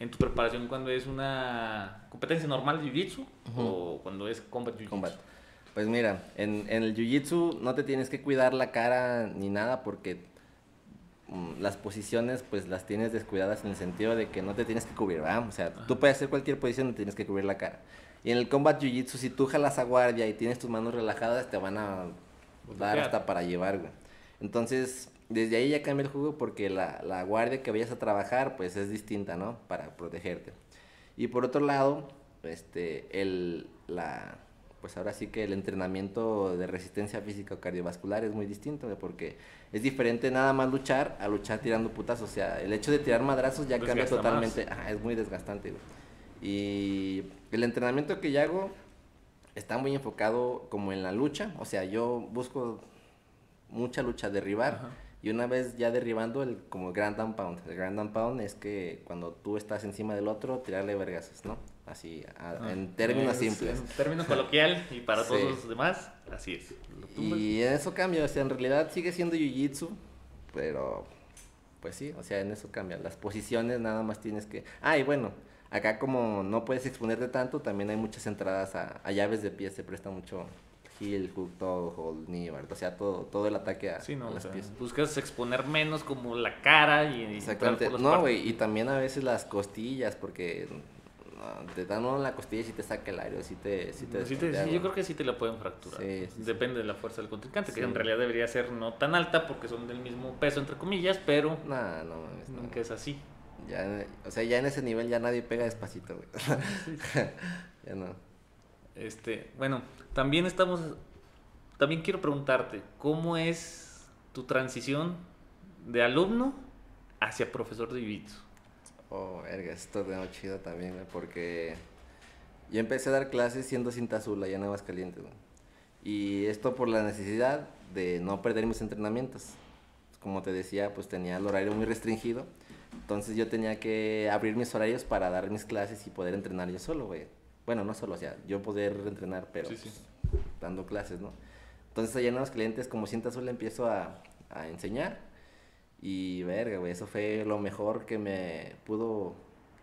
en tu preparación cuando es una competencia normal de Jiu-Jitsu o cuando es combat Jiu-Jitsu? Pues mira, en, el Jiu-Jitsu no te tienes que cuidar la cara ni nada porque las posiciones pues las tienes descuidadas en el sentido de que no te tienes que cubrir, ¿verdad? O sea, tú puedes hacer cualquier posición, no tienes que cubrir la cara. Y en el combat jiu-jitsu, si tú jalas a guardia y tienes tus manos relajadas, te van a dar hasta para llevar, güey. Entonces, desde ahí ya cambia el juego porque la, la, guardia que vayas a trabajar, pues es distinta, ¿no? Para protegerte. Y por otro lado, este, el, la, pues ahora sí que el entrenamiento de resistencia física o cardiovascular es muy distinto, porque es diferente nada más luchar a luchar tirando putas. O sea, el hecho de tirar madrazos ya cambia totalmente. Ajá, es muy desgastante, güey. Y el entrenamiento que yo hago está muy enfocado como en la lucha. O sea, yo busco mucha lucha, derribar. Y una vez ya derribando, el como Grand and Pound. El Grand and Pound es que cuando tú estás encima del otro, tirarle vergazos, ¿no? Así, en términos simples. En término coloquial y para (laughs) todos los demás, así es. Y en eso cambia, o sea, en realidad sigue siendo Jiu-Jitsu, pero pues sí, o sea, en eso cambia. Las posiciones nada más tienes que... Ah, y bueno, Acá como no puedes exponerte tanto, también hay muchas entradas a, llaves de pies, se presta mucho heel, hook, toe, hold, knee, o sea, todo, todo el ataque a, sí, no, las pies. Buscas exponer menos como la cara y... Exactamente, no, güey, y también a veces las costillas, porque te dan uno en la costilla y si te saca el aire, si te... Si te, sí, yo creo que sí te la pueden fracturar. Depende de la fuerza del contrincante, que en realidad debería ser no tan alta porque son del mismo peso, entre comillas, pero... No, no, Nunca es así. Ya, o sea, ya en ese nivel ya nadie pega despacito, güey. (laughs) ya no. Este, bueno, también estamos, también quiero preguntarte, ¿cómo es tu transición de alumno hacia profesor de jiu Oh, verga, esto es chido también, güey, porque yo empecé a dar clases siendo cinta azul allá en Aguascalientes, güey. Y esto por la necesidad de no perder mis entrenamientos. Como te decía, pues tenía el horario muy restringido entonces yo tenía que abrir mis horarios para dar mis clases y poder entrenar yo solo, güey. Bueno, no solo, o sea, yo poder entrenar, pero pues, dando clases, ¿no? Entonces allá en los clientes, como sienta solo, empiezo a, a enseñar. Y verga, güey, eso fue lo mejor que me pudo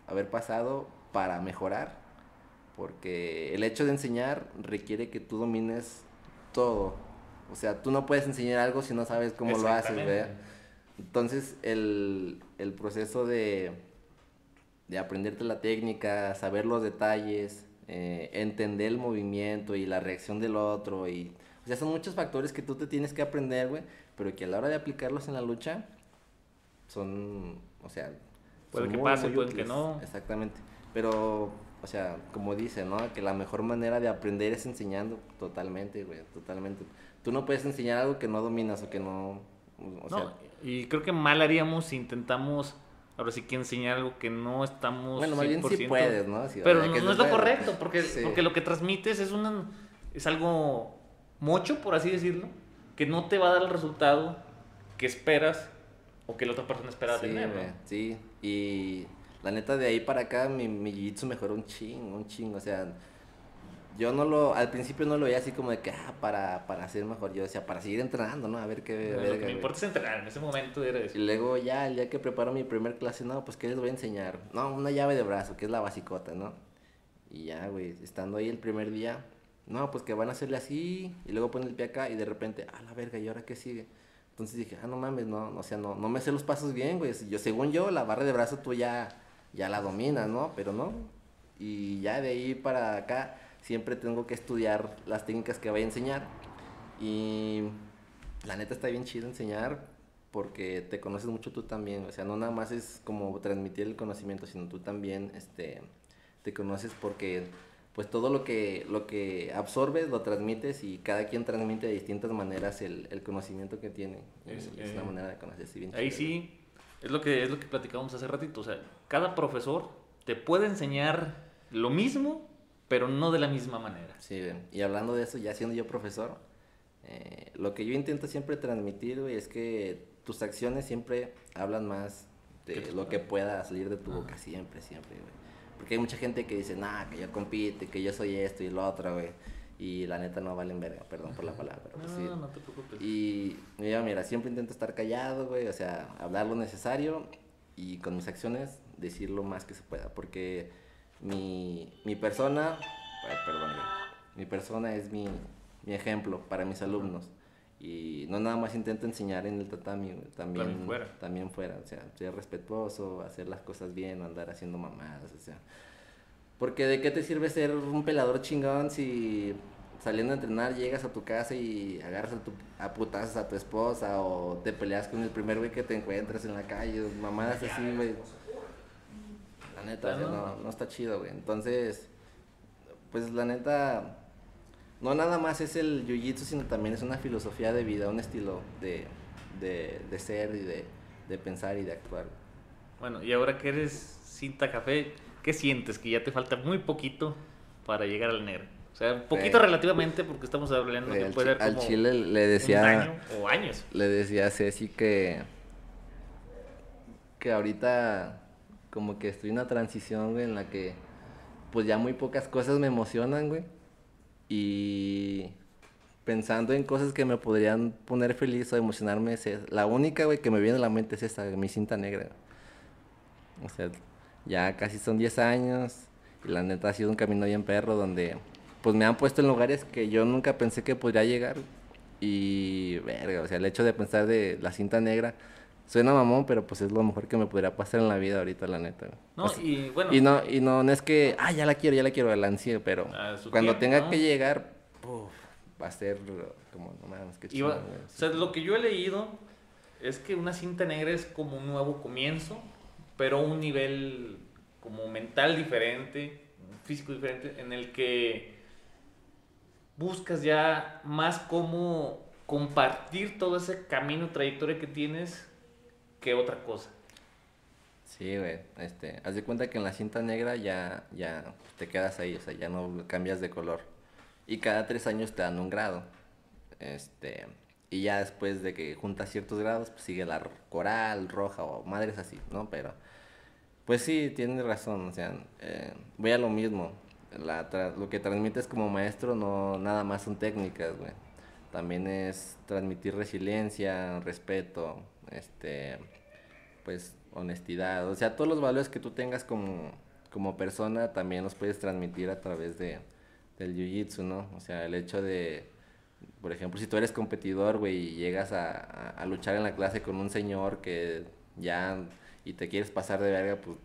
haber pasado para mejorar. Porque el hecho de enseñar requiere que tú domines todo. O sea, tú no puedes enseñar algo si no sabes cómo lo haces, güey. Entonces, el, proceso de, de, aprenderte la técnica, saber los detalles, eh, entender el movimiento y la reacción del otro, y, O sea, son muchos factores que tú te tienes que aprender, güey, pero que a la hora de aplicarlos en la lucha son, o sea... Puede que muy, pase, muy puede que no. Exactamente. Pero, o sea, como dice, ¿no? Que la mejor manera de aprender es enseñando totalmente, güey, totalmente. Tú no puedes enseñar algo que no dominas o que no... O sea, No, y creo que mal haríamos si intentamos, ahora sí que enseñar algo que no estamos. bueno, más bien sí 100%. puedes, ¿no? Sí, Pero sea, no, no es lo correcto, porque, Sí. porque lo que transmites es, una, es algo mocho, por así decirlo, que no te va a dar el resultado que esperas o que la otra persona espera Sí, tener. sí. Y la neta de ahí para acá mi, mi jiu-jitsu mejoró un ching, un ching. O sea, yo no lo, al principio no lo veía así como de que, ah, para, para ser mejor. Yo decía, para seguir entrenando, ¿no? A ver qué lo verga, que me importa es entrenar, en ese momento era Y eso. luego ya, el día que preparo mi primer clase, no, pues, ¿qué les voy a enseñar? No, una llave de brazo, que es la basicota, ¿no? Y ya, güey, estando ahí el primer día, no, pues que van a hacerle así, y luego ponen el pie acá, y de repente, ah, la verga, ¿y ahora qué sigue? Entonces dije, ah, no mames, no, o sea, no, no me sé los pasos bien, güey. Yo, según yo, la barra de brazo tú ya, ya la dominas, ¿no? Pero no. Y ya de ahí para acá, siempre tengo que estudiar las técnicas que voy a enseñar. Y la neta está bien chido enseñar porque te conoces mucho tú también. O sea, no nada más es como transmitir el conocimiento, sino tú también este, te conoces porque pues todo lo que, lo que absorbes lo transmites y cada quien transmite de distintas maneras el, el conocimiento que tiene. Es- Es, eh, una manera de conocerse bien Ahí sí, es lo que es lo que platicábamos hace ratito. O sea, cada profesor te puede enseñar lo mismo, pero no de la misma manera. Sí, y hablando de eso, ya siendo yo profesor, eh, lo que yo intento siempre transmitir, güey, es que tus acciones siempre hablan más de lo que pueda salir de tu boca, siempre, siempre, güey. Porque hay mucha gente que dice, nah, que yo compite, que yo soy esto y lo otro, güey. Y la neta no valen verga, perdón por la palabra, pero No, pues sí. no te preocupes. Y mira, mira, siempre intento estar callado, güey, o sea, hablar lo necesario y con mis acciones decir lo más que se pueda, porque mi, mi persona, ay, perdón, güey, mi persona es mi, mi ejemplo para mis alumnos. Y no nada más intento enseñar en el tatami, también, También fuera. también fuera, o sea, ser respetuoso, hacer las cosas bien, no andar haciendo mamadas, o sea. Porque de qué te sirve ser un pelador chingón si saliendo a entrenar llegas a tu casa y agarras a, tu, a putazos a tu esposa o te peleas con el primer güey que te encuentras en la calle, mamadas así, güey. La neta, o sea, no, no está chido, güey. Entonces, pues la neta, no nada más es el jiu-jitsu, sino también es una filosofía de vida, un estilo de, de, de ser y de, de pensar y de actuar. Bueno, y ahora que eres cinta café, ¿qué sientes? Que ya te falta muy poquito para llegar al negro. O sea, un poquito Güey. relativamente porque estamos hablando Güey, que al, puede al como chile le un decía... año o años. Le decía a Ceci que. que ahorita como que estoy en una transición, güey, en la que pues ya muy pocas cosas me emocionan, güey. Y pensando en cosas que me podrían poner feliz o emocionarme, es la única, güey, que me viene a la mente es esta, mi cinta negra. O sea, ya casi son 10 años y la neta ha sido un camino bien perro donde pues me han puesto en lugares que yo nunca pensé que podría llegar. Y, verga, o sea, el hecho de pensar de la cinta negra suena mamón, pero pues es lo mejor que me podría pasar en la vida ahorita, la neta. güey. No, O sea, y bueno, y no, y no, no es que, ah, ya la quiero, ya la quiero, la ansié, pero A su cuando tiempo, tenga ¿no? que llegar, va a ser como, no mames, qué chido, güey. o sea, lo que yo he leído es que una cinta negra es como un nuevo comienzo, pero un nivel como mental diferente, físico diferente, en el que buscas ya más cómo compartir todo ese camino, trayectoria que tienes que otra cosa. Sí, güey, este, haz de cuenta que en la cinta negra ya, ya te quedas ahí, o sea, ya no cambias de color. Y cada tres años te dan un grado. Este, y ya después de que juntas ciertos grados, pues sigue la coral, roja o madres así, ¿no? Pero, pues sí, tienes razón, o sea, eh, voy a lo mismo. La lo que transmites como maestro no nada más son técnicas, güey. También es transmitir resiliencia, respeto, este, pues honestidad, o sea, todos los valores que tú tengas como, como persona también los puedes transmitir a través de, del jiu-jitsu, ¿no? O sea, el hecho de, por ejemplo, si tú eres competidor, güey, y llegas a, a- a luchar en la clase con un señor que ya, y te quieres pasar de verga, pues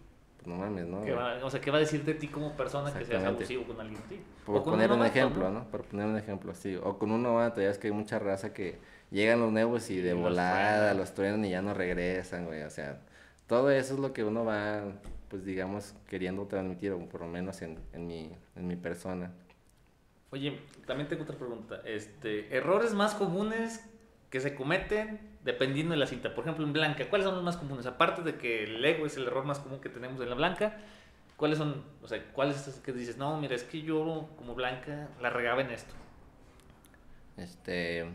no mames, ¿no? ¿Qué va- o sea, ¿qué va a decir de ti como persona que seas abusivo con alguien? Sí. Por O poner un novato, ejemplo, ¿no? Por poner un ejemplo, sí. O con un novato, ya es que hay mucha raza que llegan los nuevos y de los volada truenan. los truenan y ya no regresan, güey. O sea, todo eso es lo que uno va, pues digamos, queriendo transmitir, o por lo menos en, en, mi, en mi persona. Oye, también tengo otra pregunta. Este, errores más comunes que se cometen dependiendo de la cinta. Por ejemplo, en blanca, ¿cuáles son los más comunes? Aparte de que el ego es el error más común que tenemos en la blanca, ¿cuáles son, o sea, cuáles son que dices, no, mira, es que yo como blanca la regaba en esto? Este.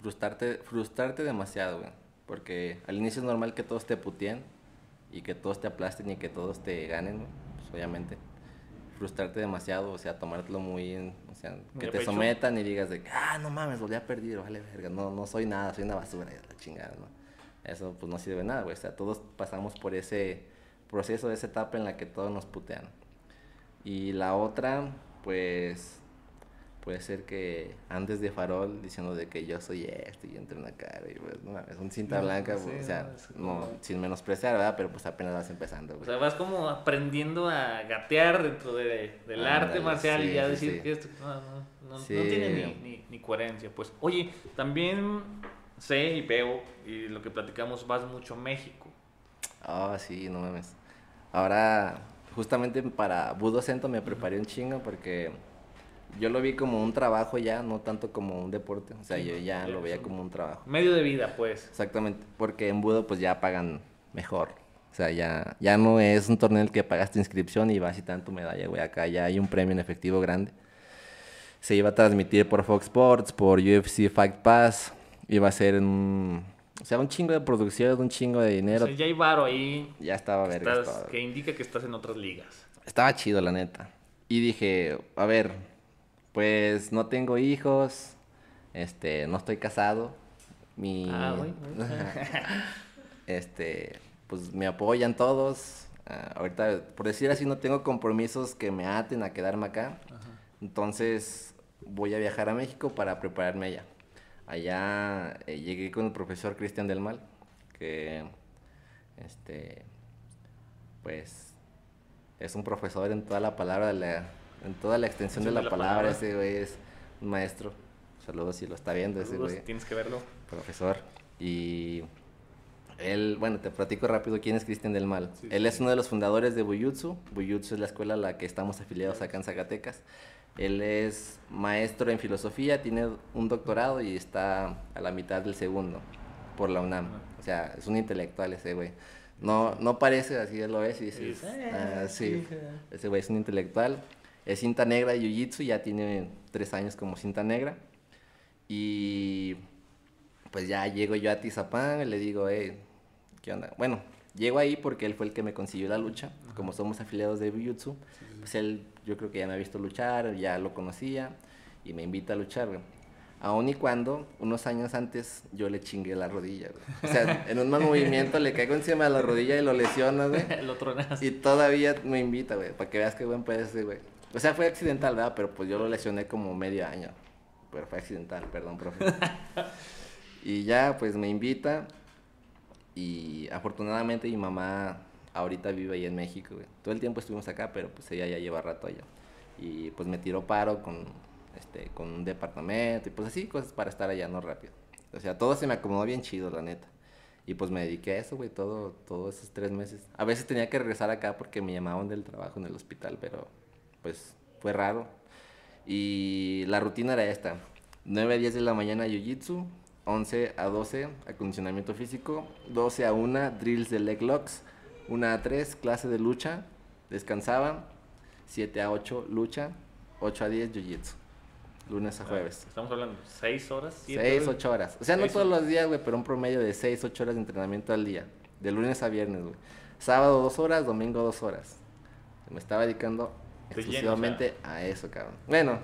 Frustrarte, frustrarte demasiado, güey. Porque al inicio es normal que todos te puteen y que todos te aplasten y que todos te ganen, pues obviamente. Frustrarte demasiado, o sea, tomártelo muy, en- o sea, que te pecho. sometan y digas de que, ah, no mames, volví a perder, vale verga, no, no soy nada, soy una basura, la chingada, ¿no? Eso pues no sirve nada, güey, o sea, todos pasamos por ese proceso, esa etapa en la que todos nos putean. Y la otra, pues, puede ser que antes de farol diciendo de que yo soy esto y entro en la cara y pues no es un cinta No, blanca sí, pues, o sea no, como- sin menospreciar verdad pero pues apenas vas empezando O güey. sea, vas como aprendiendo a gatear dentro de- del arte marcial y ya sí, decir sí. que esto no, no, no- no Sí. tiene ni, ni- ni coherencia. Pues, oye, también sé y veo, y lo que platicamos, vas mucho a México. Ah, sí no mames ahora justamente para Budo Cento me preparé un chingo porque yo lo vi como un trabajo ya no tanto como un deporte o sea Sí, yo no, ya lo veía como un trabajo Medio de vida, pues. Exactamente, porque en Budo pues ya pagan mejor. O sea, ya, ya no es un torneo en el que pagas tu inscripción y vas y tu medalla, güey. Acá ya hay un premio en efectivo grande. Se iba a transmitir por Fox Sports, por UFC Fight Pass. Iba a ser en un... O sea, un chingo de producción, un chingo de O dinero. sea, ya hay varo ahí Ya estaba verga que indica que estás en otras ligas. Estaba chido, la neta. Y dije, a ver, pues no tengo hijos, este, no estoy casado. Mi... Ah, güey. (laughs) este, pues me apoyan todos. Ah, ahorita, por decir así, no tengo compromisos que me aten a quedarme acá. Entonces, voy a viajar a México para prepararme allá. Allá eh, llegué con el profesor Cristian del Mal, que, este, pues, es un profesor en toda la palabra, de la, en toda la extensión de la, palabra. Ese güey es un maestro. Saludos si lo está viendo ese Saludos, güey tienes que verlo. profesor. Y él, bueno, te platico rápido quién es Cristian del Mal. Sí, él sí, es uno de los fundadores de Buyutsu. Buyutsu es la escuela a la que estamos afiliados acá en Zacatecas. Él es maestro en filosofía, tiene un doctorado y está a la mitad del segundo por la UNAM. O sea, es un intelectual ese güey. No, no parece, así él lo es y dices, "Ah, sí, ese güey es un intelectual. Es cinta negra de Jiu-Jitsu, ya tiene tres años como cinta negra. Y pues ya llego yo a Tizapán y le digo, eh, ¿qué onda? Bueno, llego ahí porque él fue el que me consiguió la lucha. Como somos afiliados de Jiu-Jitsu, pues él yo creo que ya me ha visto luchar, ya lo conocía y me invita a luchar, güey. Aun y cuando, unos años antes, yo le chingué la rodilla, güey. O sea, en un mal movimiento le caigo encima de la rodilla y lo lesionas, güey. (laughs) Lo tronas. Y todavía me invita, güey, para que veas qué buen puede ser, güey. O sea, fue accidental, ¿verdad? Pero pues yo lo lesioné como medio año. Pero fue accidental, perdón, profe. (laughs) y ya, pues me invita. Y afortunadamente mi mamá ahorita vive ahí en México, güey. Todo el tiempo estuvimos acá, pero pues ella ya lleva rato allá. Y pues me tiró paro con, este, con un departamento y pues así, cosas para estar allá, no rápido. O sea, todo se me acomodó bien chido, la neta. Y pues me dediqué a eso, güey, todo, todos esos tres meses. A veces tenía que regresar acá porque me llamaban del trabajo en el hospital, pero pues fue raro. Y la rutina era esta. 9 a 10 de la mañana Jiu-Jitsu, 11 a 12 acondicionamiento físico, 12 a 1 drills de leg locks, 1 a 3 clase de lucha, descansaban, 7 a 8 lucha, 8 a 10 Jiu-Jitsu, lunes a jueves. Estamos hablando, ¿seis horas? siete 6, horas? 8 horas. O sea, no todos los días, güey, pero un promedio de 6, 8 horas de entrenamiento al día. De lunes a viernes, güey. Sábado 2 horas, domingo 2 horas. Me estaba dedicando De lleno, exclusivamente a eso, cabrón. Bueno,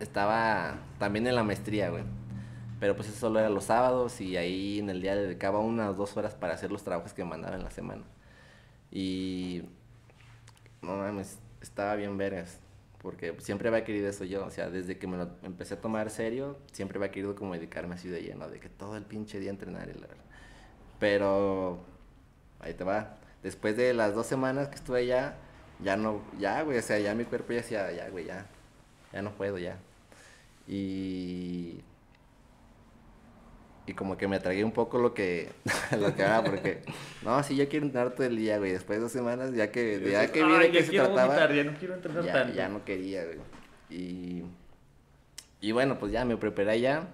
estaba también en la maestría, güey. Pero pues eso solo era los sábados y ahí en el día dedicaba unas dos horas para hacer los trabajos que me mandaban en la semana. Y no mames, estaba bien vergas. Porque siempre había querido eso yo. O sea, desde que me lo empecé a tomar serio, siempre había querido como dedicarme así de lleno, de que todo el pinche día entrenar y la verdad. Pero ahí te va. Después de las dos semanas que estuve allá, ya no, ya, güey, o sea, ya mi cuerpo ya decía, ya, güey, ya, ya no puedo, ya. Y y como que me tragué un poco lo que, (laughs) lo que era, porque, no, sí, yo quiero entrenar todo el día, güey, después de dos semanas, ya que, ya que vi que se trataba, ya no quiero entrenar ya, tanto. ya no quería, güey, y, y bueno, pues ya me preparé ya,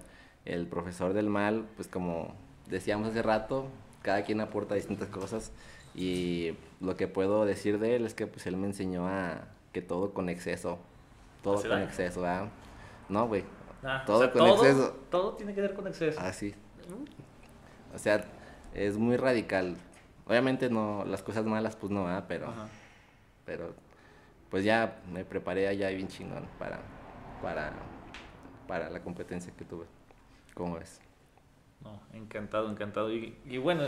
el profesor del mal, pues como decíamos hace rato, cada quien aporta distintas cosas, y lo que puedo decir de él es que, pues, él me enseñó a que todo con exceso, todo con exceso, ¿verdad? No, güey, Ah, todo con exceso. Todo tiene que ver con exceso. Ah, sí. O sea, es muy radical. Obviamente no, las cosas malas pues no, va pero, pero pues ya me preparé allá bien chingón para, para, para la competencia que tuve. ¿Cómo ves? No, encantado, encantado. Y, y bueno,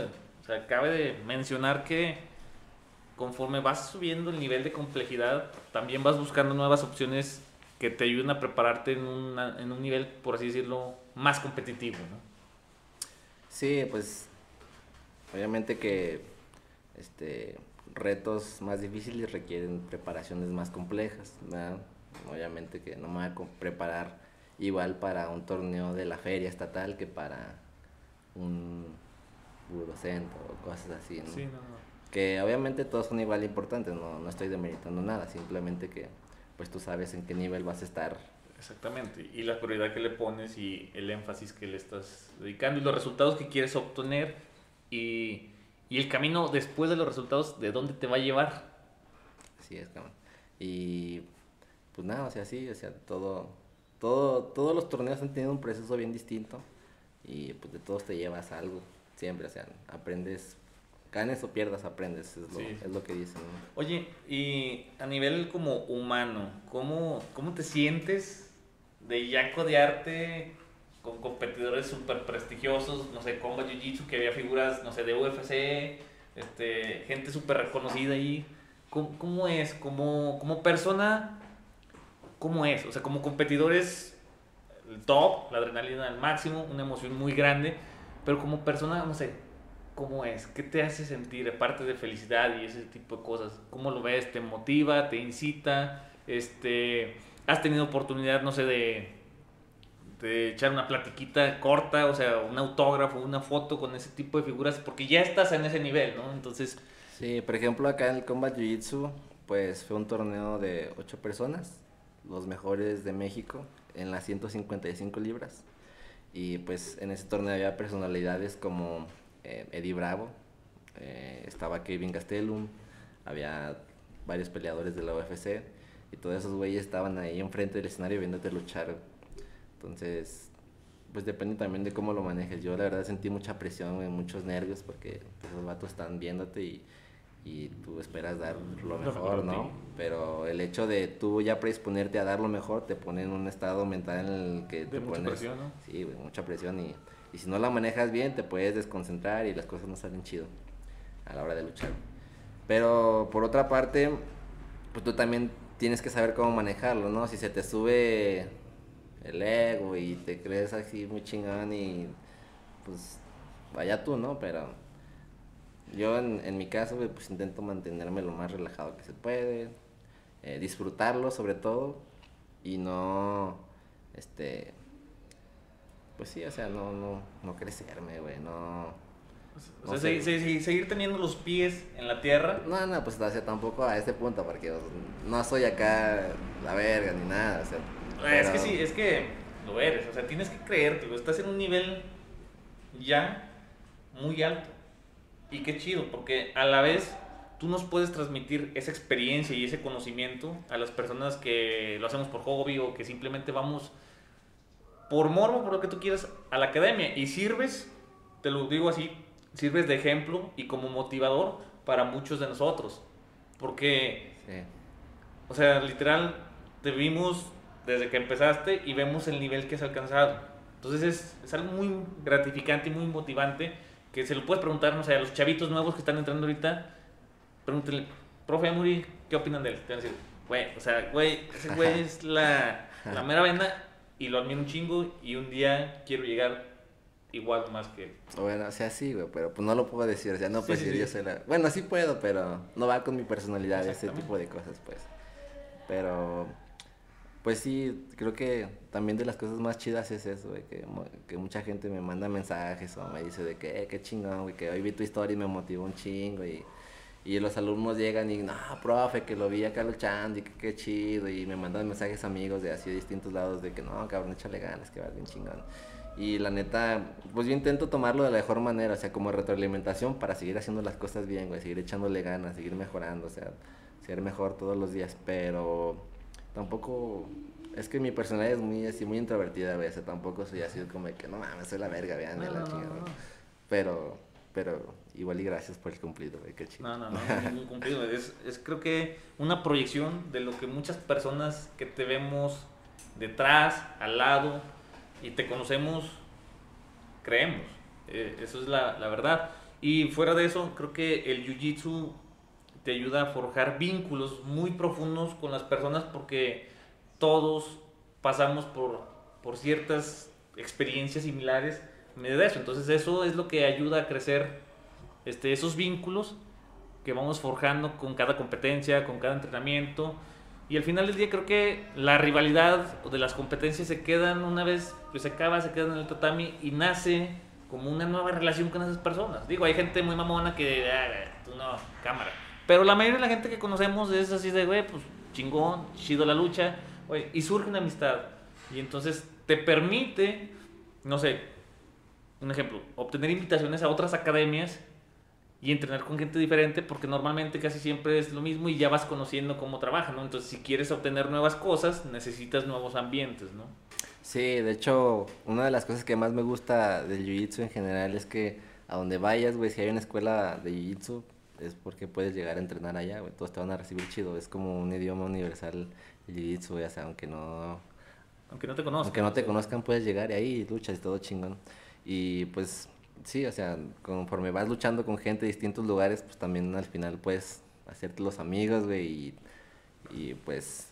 o sea, cabe de mencionar que conforme vas subiendo el nivel de complejidad, también vas buscando nuevas opciones que te ayuden a prepararte en, en un nivel, por así decirlo, más competitivo, ¿no? Sí, pues obviamente que este, retos más difíciles requieren preparaciones más complejas, ¿verdad? Obviamente que no me voy a preparar igual para un torneo de la feria estatal que para un burocentro o cosas así, ¿no? Sí, no, no. Que obviamente todos son igual importantes, no, no estoy demeritando nada, simplemente que pues tú sabes en qué nivel vas a estar. Exactamente, y la prioridad que le pones y el énfasis que le estás dedicando y los resultados que quieres obtener y, y el camino después de los resultados, de dónde te va a llevar. Así es, cabrón. Y pues nada, o sea, sí, o sea, todo, todo, todos los torneos han tenido un proceso bien distinto y pues de todos te llevas algo, siempre, o sea, aprendes ganes o pierdas, aprendes, es lo, es lo que dicen. Oye, y a nivel como humano, ¿cómo, cómo te sientes de ya codearte con competidores súper prestigiosos, no sé, Combat Jiu-Jitsu, que había figuras, no sé, de UFC, este, gente súper reconocida ahí? ¿Cómo, ¿Cómo, es? Como, como persona, ¿cómo es? O sea, como competidores, el top, la adrenalina al máximo, una emoción muy grande, pero como persona, no sé, ¿Cómo es? ¿Qué te hace sentir, aparte de felicidad y ese tipo de cosas? ¿Cómo lo ves? ¿Te motiva? ¿Te incita? Este, ¿Has tenido oportunidad, no sé, de, de echar una platiquita corta, o sea, un autógrafo, una foto con ese tipo de figuras? Porque ya estás en ese nivel, ¿no? Entonces... Sí, por ejemplo, acá en el Combat Jiu-Jitsu, pues fue un torneo de ocho personas, los mejores de México, en las 155 libras. Y pues en ese torneo había personalidades como eh, Eddie Bravo, eh, estaba Kevin Gastelum, había varios peleadores de la UFC y todos esos güeyes estaban ahí enfrente del escenario viéndote luchar. Entonces, pues depende también de cómo lo manejes. Yo la verdad sentí mucha presión, muchos nervios porque esos vatos están viéndote y, y tú esperas dar lo mejor, ¿no? Pero el hecho de tú ya predisponerte a dar lo mejor te pone en un estado mental en el que te mucha Presión, ¿no? Sí, mucha presión y y si no la manejas bien, te puedes desconcentrar y las cosas no salen chido a la hora de luchar. Pero por otra parte, pues tú también tienes que saber cómo manejarlo, ¿no? Si se te sube el ego y te crees así muy chingón y pues vaya tú, ¿no? Pero yo en, mi caso pues intento mantenerme lo más relajado que se puede, eh, disfrutarlo sobre todo y no, este, pues sí, o sea, no, no, no crecerme, güey, no... o sea, seguir, teniendo los pies en la tierra. No, no, pues tampoco a este punto, porque no soy acá la verga ni nada, o sea... Es que sí, es que lo eres, o sea, tienes que creerte, estás en un nivel ya muy alto. Y qué chido, porque a la vez tú nos puedes transmitir esa experiencia y ese conocimiento a las personas que lo hacemos por hobby o que simplemente vamos por morbo, por lo que tú quieras, a la academia y sirves, te lo digo así, sirves de ejemplo y como motivador para muchos de nosotros. Porque, o sea, literal, te vimos desde que empezaste y vemos el nivel que has alcanzado. Entonces es, es algo muy gratificante y muy motivante que se lo puedes preguntar, no sé, a los chavitos nuevos que están entrando ahorita, pregúntale, profe Amuri, ¿qué opinan de él? Te van a decir, güey, o sea, güey, ese güey (laughs) es la, la mera venda y lo admiro un chingo y un día quiero llegar igual más que... Bueno, o sea, sí, güey, pero pues no lo puedo decir, o sea, no puedo decir yo soy la... Bueno, sí puedo, pero no va con mi personalidad, ese tipo de cosas, pues. Pero, pues sí, creo que también de las cosas más chidas es eso, güey, que, que mucha gente me manda mensajes o me dice de que, eh, qué chingón, güey, que hoy vi tu historia y me motivó un chingo y... Y los alumnos llegan y, no, profe, que lo vi acá luchando y que qué chido. Y me mandan mensajes amigos de así de distintos lados de que, no, cabrón, échale ganas, que va bien chingón. Y la neta, pues yo intento tomarlo de la mejor manera, o sea, como retroalimentación para seguir haciendo las cosas bien, güey, seguir echándole ganas, seguir mejorando, o sea, ser mejor todos los días, pero tampoco es que mi personalidad es muy así muy introvertida, o sea, tampoco soy así como de que no mames, soy la verga, vean, la chingada. Pero pero igual y gracias por el cumplido, güey, qué chido. No, no, no, ningún cumplido, es, es creo que una proyección de lo que muchas personas que te vemos detrás, al lado, y te conocemos, creemos. Eh, eso es la, la, verdad. Y fuera de eso, creo que el Jiu-Jitsu te ayuda a forjar vínculos muy profundos con las personas porque todos pasamos por, por ciertas experiencias similares de eso. Entonces eso es lo que ayuda a crecer este, esos vínculos que vamos forjando con cada competencia, con cada entrenamiento y al final del día creo que la rivalidad de las competencias se quedan una vez que se acaba, se quedan en el tatami y nace como una nueva relación con esas personas. Digo, hay gente muy mamona que, ah, tú no, cámara. Pero la mayoría de la gente que conocemos es así de, güey, pues chingón, chido la lucha, y surge una amistad. Y entonces te permite, no sé, un ejemplo, obtener invitaciones a otras academias y entrenar con gente diferente porque normalmente casi siempre es lo mismo y ya vas conociendo cómo trabajan, ¿no? Entonces, si quieres obtener nuevas cosas, necesitas nuevos ambientes, ¿no? Sí, de hecho, una de las cosas que más me gusta del Jiu-Jitsu en general es que a donde vayas, güey, si hay una escuela de Jiu-Jitsu, es porque puedes llegar a entrenar allá, güey, todos te van a recibir chido, es como un idioma universal el Jiu-Jitsu, o sea, aunque no... Aunque no te conozcan. Aunque no te conozcan, puedes llegar y ahí luchas y todo chingón. Y pues sí, o sea, conforme vas luchando con gente de distintos lugares, pues también al final puedes hacerte los amigos, güey, y, pues,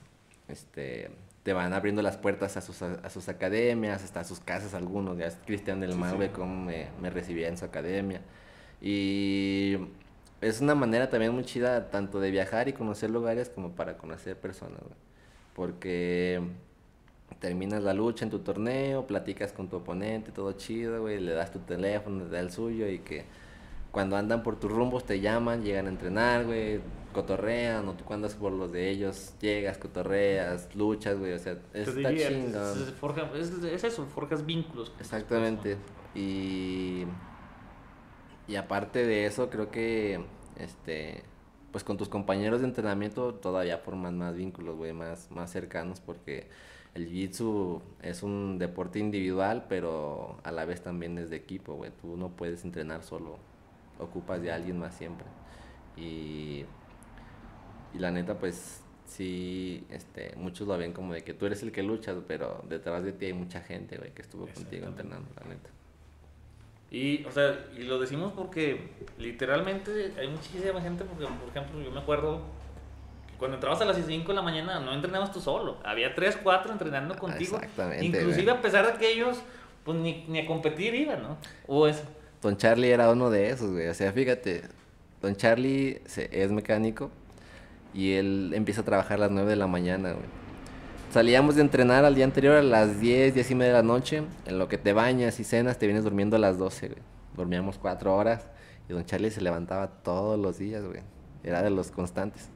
este, te van abriendo las puertas a sus, a sus academias, hasta a sus casas algunos, ya Cristian del Mar, güey, cómo me, me recibía en su academia. Y es una manera también muy chida tanto de viajar y conocer lugares como para conocer personas, güey. Porque terminas la lucha en tu torneo, platicas con tu oponente, todo chido, güey, le das tu teléfono, le das el suyo y que cuando andan por tus rumbos te llaman, llegan a entrenar, güey, cotorrean, o tú cuando andas por los de ellos, llegas, cotorreas, luchas, güey, o sea, está chingón. Es, es, eso, forjas vínculos. Exactamente, y, y aparte de eso, creo que, este, pues con tus compañeros de entrenamiento todavía forman más vínculos, güey, más, más cercanos, porque el jiu-jitsu es un deporte individual, pero a la vez también es de equipo, güey. Tú no puedes entrenar solo, ocupas de alguien más siempre. Y, y la neta, pues sí, este, muchos lo ven como de que tú eres el que luchas, pero detrás de ti hay mucha gente, güey, que estuvo contigo entrenando, la neta. Y, o sea, y lo decimos porque literalmente hay muchísima gente, porque, por ejemplo, yo me acuerdo cuando entrabas a las 5 de la mañana no entrenabas tú solo. Había 3, 4 entrenando contigo. Exactamente. Inclusive a pesar de que ellos pues ni, ni a competir iban, ¿no? O eso. Don Charlie era uno de esos, güey. O sea, fíjate, Don Charlie es mecánico y él empieza a trabajar a las 9 de la mañana, güey. Salíamos de entrenar al día anterior a las 10, 10 y media de la noche. En lo que te bañas y cenas, te vienes durmiendo a las 12, güey. Dormíamos 4 horas y Don Charlie se levantaba todos los días, güey. Era de los constantes.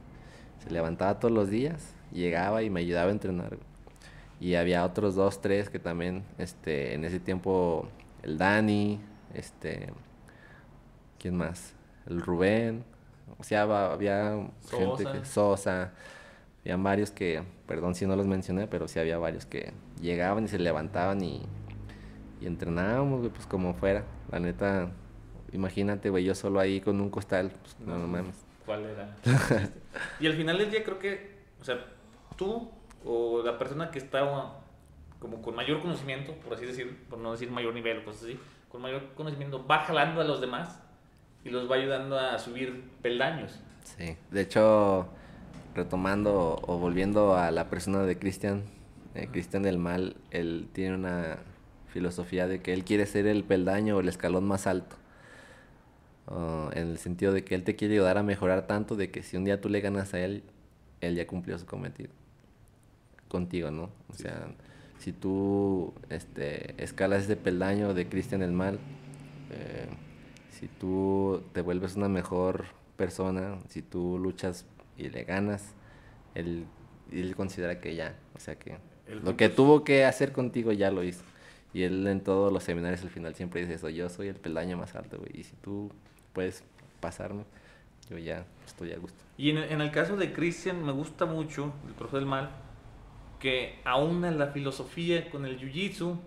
Se levantaba todos los días, llegaba y me ayudaba a entrenar. Y había otros dos, tres que también, este, en ese tiempo, el Dani, este, ¿quién más? El Rubén, o sea, había gente que, Sosa, había varios que, perdón si no los mencioné, pero sí había varios que llegaban y se levantaban y, y entrenábamos, pues como fuera. La neta, imagínate, güey, yo solo ahí con un costal, pues no, no mames. ¿Cuál era? (laughs) y al final del día creo que, o sea, tú o la persona que está como con mayor conocimiento, por así decir, por no decir mayor nivel o cosas así, con mayor conocimiento, va jalando a los demás y los va ayudando a subir peldaños. Sí, de hecho, retomando o volviendo a la persona de Cristian, eh, Cristian del Mal, él tiene una, filosofía de que él quiere ser el peldaño o el escalón más alto. Uh, en el sentido de que él te quiere ayudar a mejorar tanto de que si un día tú le ganas a él, él ya cumplió su cometido. Contigo, ¿no? O sea, si tú este, escalas ese peldaño de Cristian el Mal, eh, si tú te vuelves una mejor persona, si tú luchas y le ganas, él, él considera que ya, o sea que lo que tuvo que hacer contigo ya lo hizo. Y él en todos los seminarios al final siempre dice eso, yo soy el peldaño más alto, güey, y si tú puedes pasarme, yo ya estoy a gusto. Y en, en el caso de Christian me gusta mucho, el profe del mal, que aúna la filosofía con el jiu-jitsu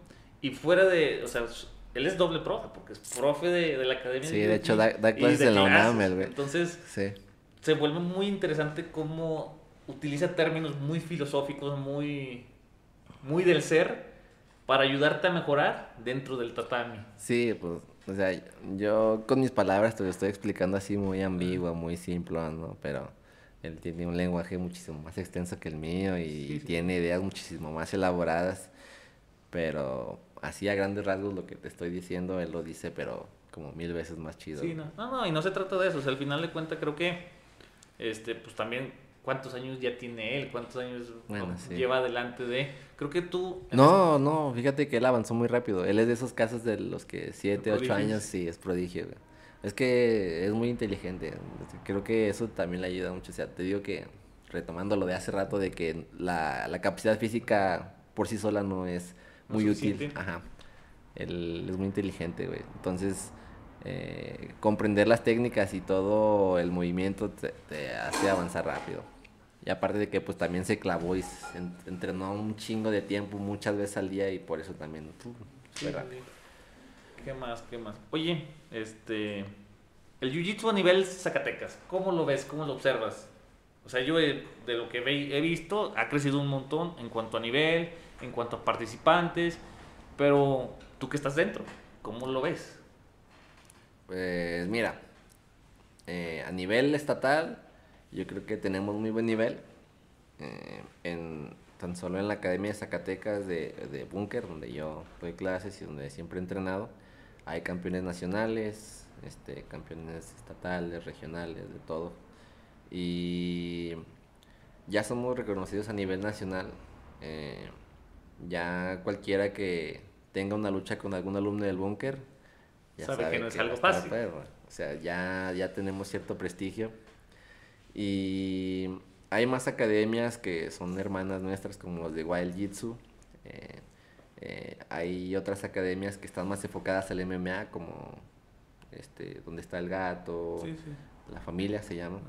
y fuera de, o sea, él es doble profe, porque es profe de, de la academia. Sí, de, hecho da, clases en la UNAM, güey. Entonces, se vuelve muy interesante cómo utiliza términos muy filosóficos, muy, muy del ser, para ayudarte a mejorar dentro del tatami. Sí, pues, o sea, yo con mis palabras te lo estoy explicando así muy ambiguo, muy simple, ¿no? Pero él tiene un lenguaje muchísimo más extenso que el mío y tiene ideas muchísimo más elaboradas, pero así a grandes rasgos lo que te estoy diciendo, él lo dice, pero como mil veces más chido. Sí, no, no, no y no se trata de eso, o sea, al final de cuentas creo que, este, pues también cuántos años ya tiene él, cuántos años lleva adelante de... Creo que tú... No, no, fíjate que él avanzó muy rápido. Él es de esos casos de los que siete, ocho años, sí, es prodigio. Es que es muy inteligente. Creo que eso también le ayuda mucho. O sea, te digo que, retomando lo de hace rato, de que la, la capacidad física por sí sola no es muy útil. Ajá. Él es muy inteligente, güey. Entonces, eh, comprender las técnicas y todo el movimiento te, hace avanzar rápido. Y aparte de que pues también se clavó y se entrenó un chingo de tiempo, muchas veces al día y por eso también uh, rápido. ¿Qué más? ¿Qué más? Oye, este. El jiu-jitsu a nivel Zacatecas, ¿cómo lo ves? ¿Cómo lo observas? O sea, yo de lo que he visto, ha crecido un montón en cuanto a nivel, en cuanto a participantes, pero tú que estás dentro, ¿cómo lo ves? Pues mira, eh, a nivel estatal, yo creo que tenemos muy buen nivel. Eh, en, tan solo en la Academia de Zacatecas de, de Búnker, donde yo doy clases y donde siempre he entrenado, hay campeones nacionales, este, campeones estatales, regionales, de todo. Y ya somos reconocidos a nivel nacional. Eh, ya cualquiera que tenga una lucha con algún alumno del búnker, ya sabe, que no es algo fácil. O sea, ya, ya tenemos cierto prestigio. Y hay más academias que son hermanas nuestras, como los de Wild Jitsu. Eh, eh, hay otras academias que están más enfocadas al MMA, como este, donde está el gato, la familia se llama.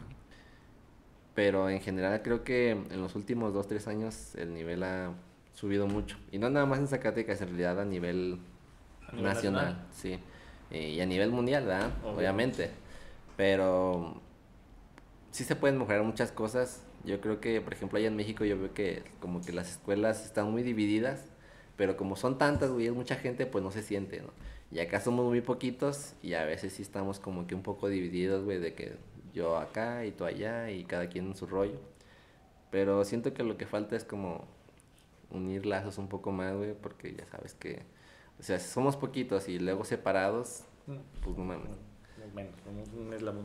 Pero en general creo que en los últimos 2, 3 años el nivel ha subido mucho. Y no nada más en Zacatecas, en realidad a nivel, nacional, sí. Y a nivel mundial, ¿verdad? Obviamente. Pero sí se pueden mejorar muchas cosas. Yo creo que, por ejemplo, allá en México yo veo que como que las escuelas están muy divididas, pero como son tantas, güey, es mucha gente, pues no se siente, ¿no? Y acá somos muy poquitos y a veces sí estamos como que un poco divididos, güey, de que yo acá y tú allá y cada quien en su rollo. Pero siento que lo que falta es como unir lazos un poco más, güey, porque ya sabes que, o sea, somos poquitos y luego separados, pues no mames.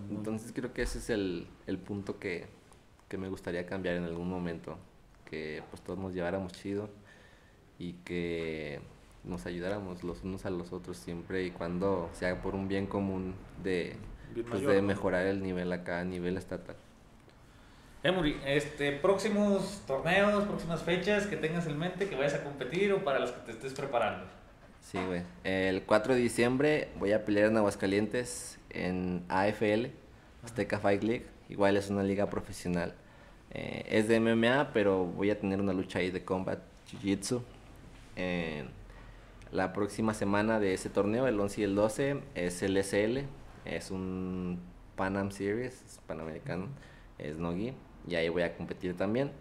Entonces creo que ese es el, el punto que, que, me gustaría cambiar en algún momento, que pues todos nos lleváramos chido y que nos ayudáramos los unos a los otros siempre y cuando sea por un bien común de, pues, de mejorar el nivel acá a nivel estatal. Emury, este, próximos torneos, próximas fechas que tengas en mente, que vayas a competir o para las que te estés preparando. Sí, güey. El 4 de diciembre voy a pelear en Aguascalientes en AFL, Azteca Fight League. Igual es una liga profesional. Eh, es de MMA, pero voy a tener una lucha ahí de combat jiu-jitsu. la próxima semana de ese torneo, el 11 y el 12, es el SL. Es un Pan Series, panamericano. Es Nogi y ahí voy a competir también.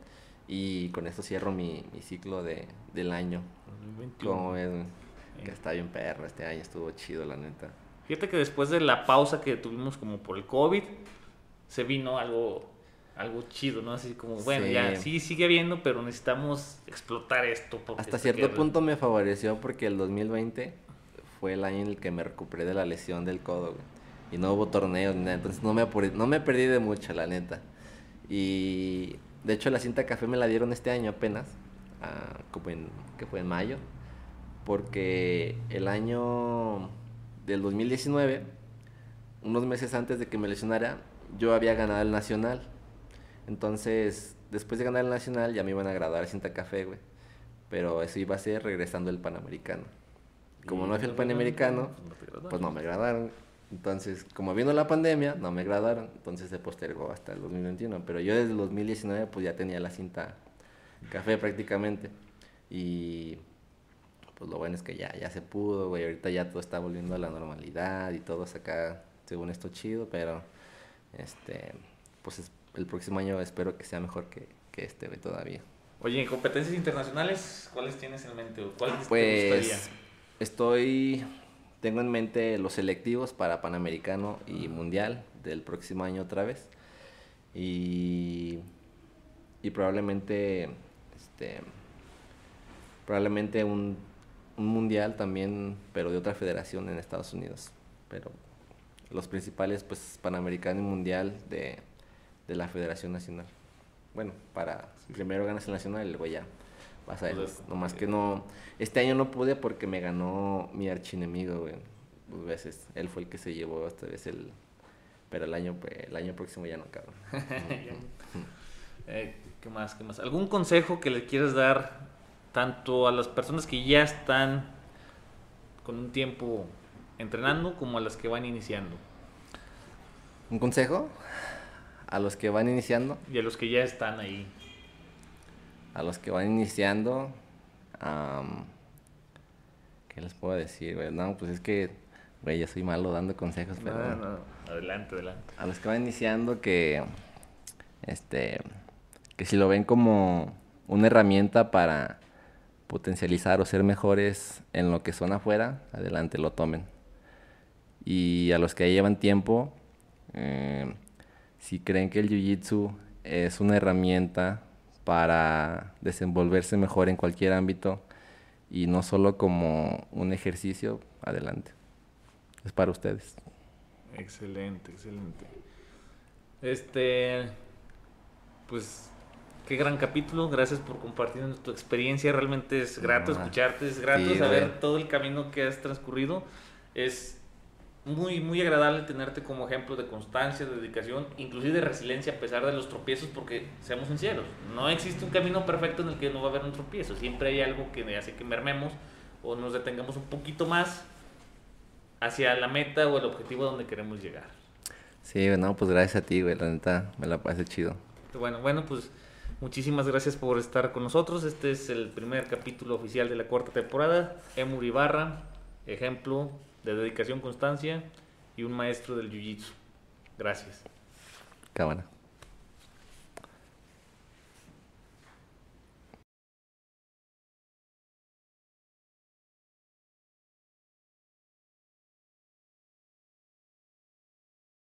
Y con esto cierro mi, mi ciclo de, del año. 2021. Como es, que está bien perro, este año estuvo chido, la neta. Fíjate que después de la pausa que tuvimos como por el COVID, se vino algo algo chido, ¿no? Así como, bueno, ya sí sigue habiendo, pero necesitamos explotar esto. Hasta cierto punto me favoreció porque el 2020 fue el año en el que me recuperé de la lesión del codo, Y no hubo torneos ni nada, entonces no me, no me perdí de mucho, la neta. Y de hecho la cinta café me la dieron este año apenas, ah, como en, que fue en mayo, porque el año del 2019, unos meses antes de que me lesionara, yo había ganado el nacional. Entonces, después de ganar el nacional, ya me iban a graduar cinta café, güey. Pero eso iba a ser regresando el panamericano. Como no fui el panamericano, pues no me graduaron. Entonces, como vino la pandemia, no me graduaron. Entonces se postergó hasta el 2021. Pero yo desde el 2019, pues ya tenía la cinta café prácticamente. Y pues lo bueno es que ya, ya se pudo, güey. Ahorita ya todo está volviendo a la normalidad y todo acá, según esto, chido. Pero, este, pues el próximo año espero que sea mejor que, que este, güey, todavía. Oye, en competencias internacionales, ¿cuáles tienes en mente? ¿Cuáles pues, te gustaría? Estoy, tengo en mente los selectivos para Panamericano y Mundial del próximo año otra vez. Y, y probablemente, este, probablemente un, un mundial también, pero de otra federación en Estados Unidos. Pero los principales, pues, Panamericano y Mundial de, de la Federación Nacional. Bueno, para primero ganas el Nacional y luego ya vas a ver. Pues, Nomás que no. Este año no pude porque me ganó mi archienemigo, güey. Dos veces. Él fue el que se llevó esta vez el. Pero el año, pues, el año próximo ya no, cabrón. (laughs) eh, ¿Qué más? ¿Qué más? ¿Algún consejo que le quieras dar tanto a las personas que ya están con un tiempo entrenando como a las que van iniciando? ¿Un consejo? A los que van iniciando. Y a los que ya están ahí a los que van iniciando, ¿qué les puedo decir, güey? No, pues es que, güey, yo soy malo dando consejos, pero... No, no, adelante, adelante. A los que van iniciando que, este, que si lo ven como una herramienta para potencializar o ser mejores en lo que son afuera, adelante, lo tomen. Y a los que llevan tiempo, eh, si creen que el Jiu-Jitsu es una herramienta para desenvolverse mejor en cualquier ámbito y no solo como un ejercicio, adelante. Es para ustedes. Excelente, excelente. Este, pues, qué gran capítulo. Gracias por compartir tu experiencia. Realmente es grato escucharte, es grato saber todo el camino que has transcurrido. Es muy, muy agradable tenerte como ejemplo de constancia, de dedicación, inclusive de resiliencia a pesar de los tropiezos, porque seamos sinceros, no existe un camino perfecto en el que no va a haber un tropiezo, siempre hay algo que hace que mermemos o nos detengamos un poquito más hacia la meta o el objetivo donde queremos llegar. Sí, bueno, pues gracias a ti, güey, la neta, me la pasé chido. Bueno, bueno, pues muchísimas gracias por estar con nosotros. Este es el primer capítulo oficial de la cuarta temporada. Emur Ibarra, ejemplo de dedicación, constancia y un maestro del jiu-jitsu. Gracias. Cámara.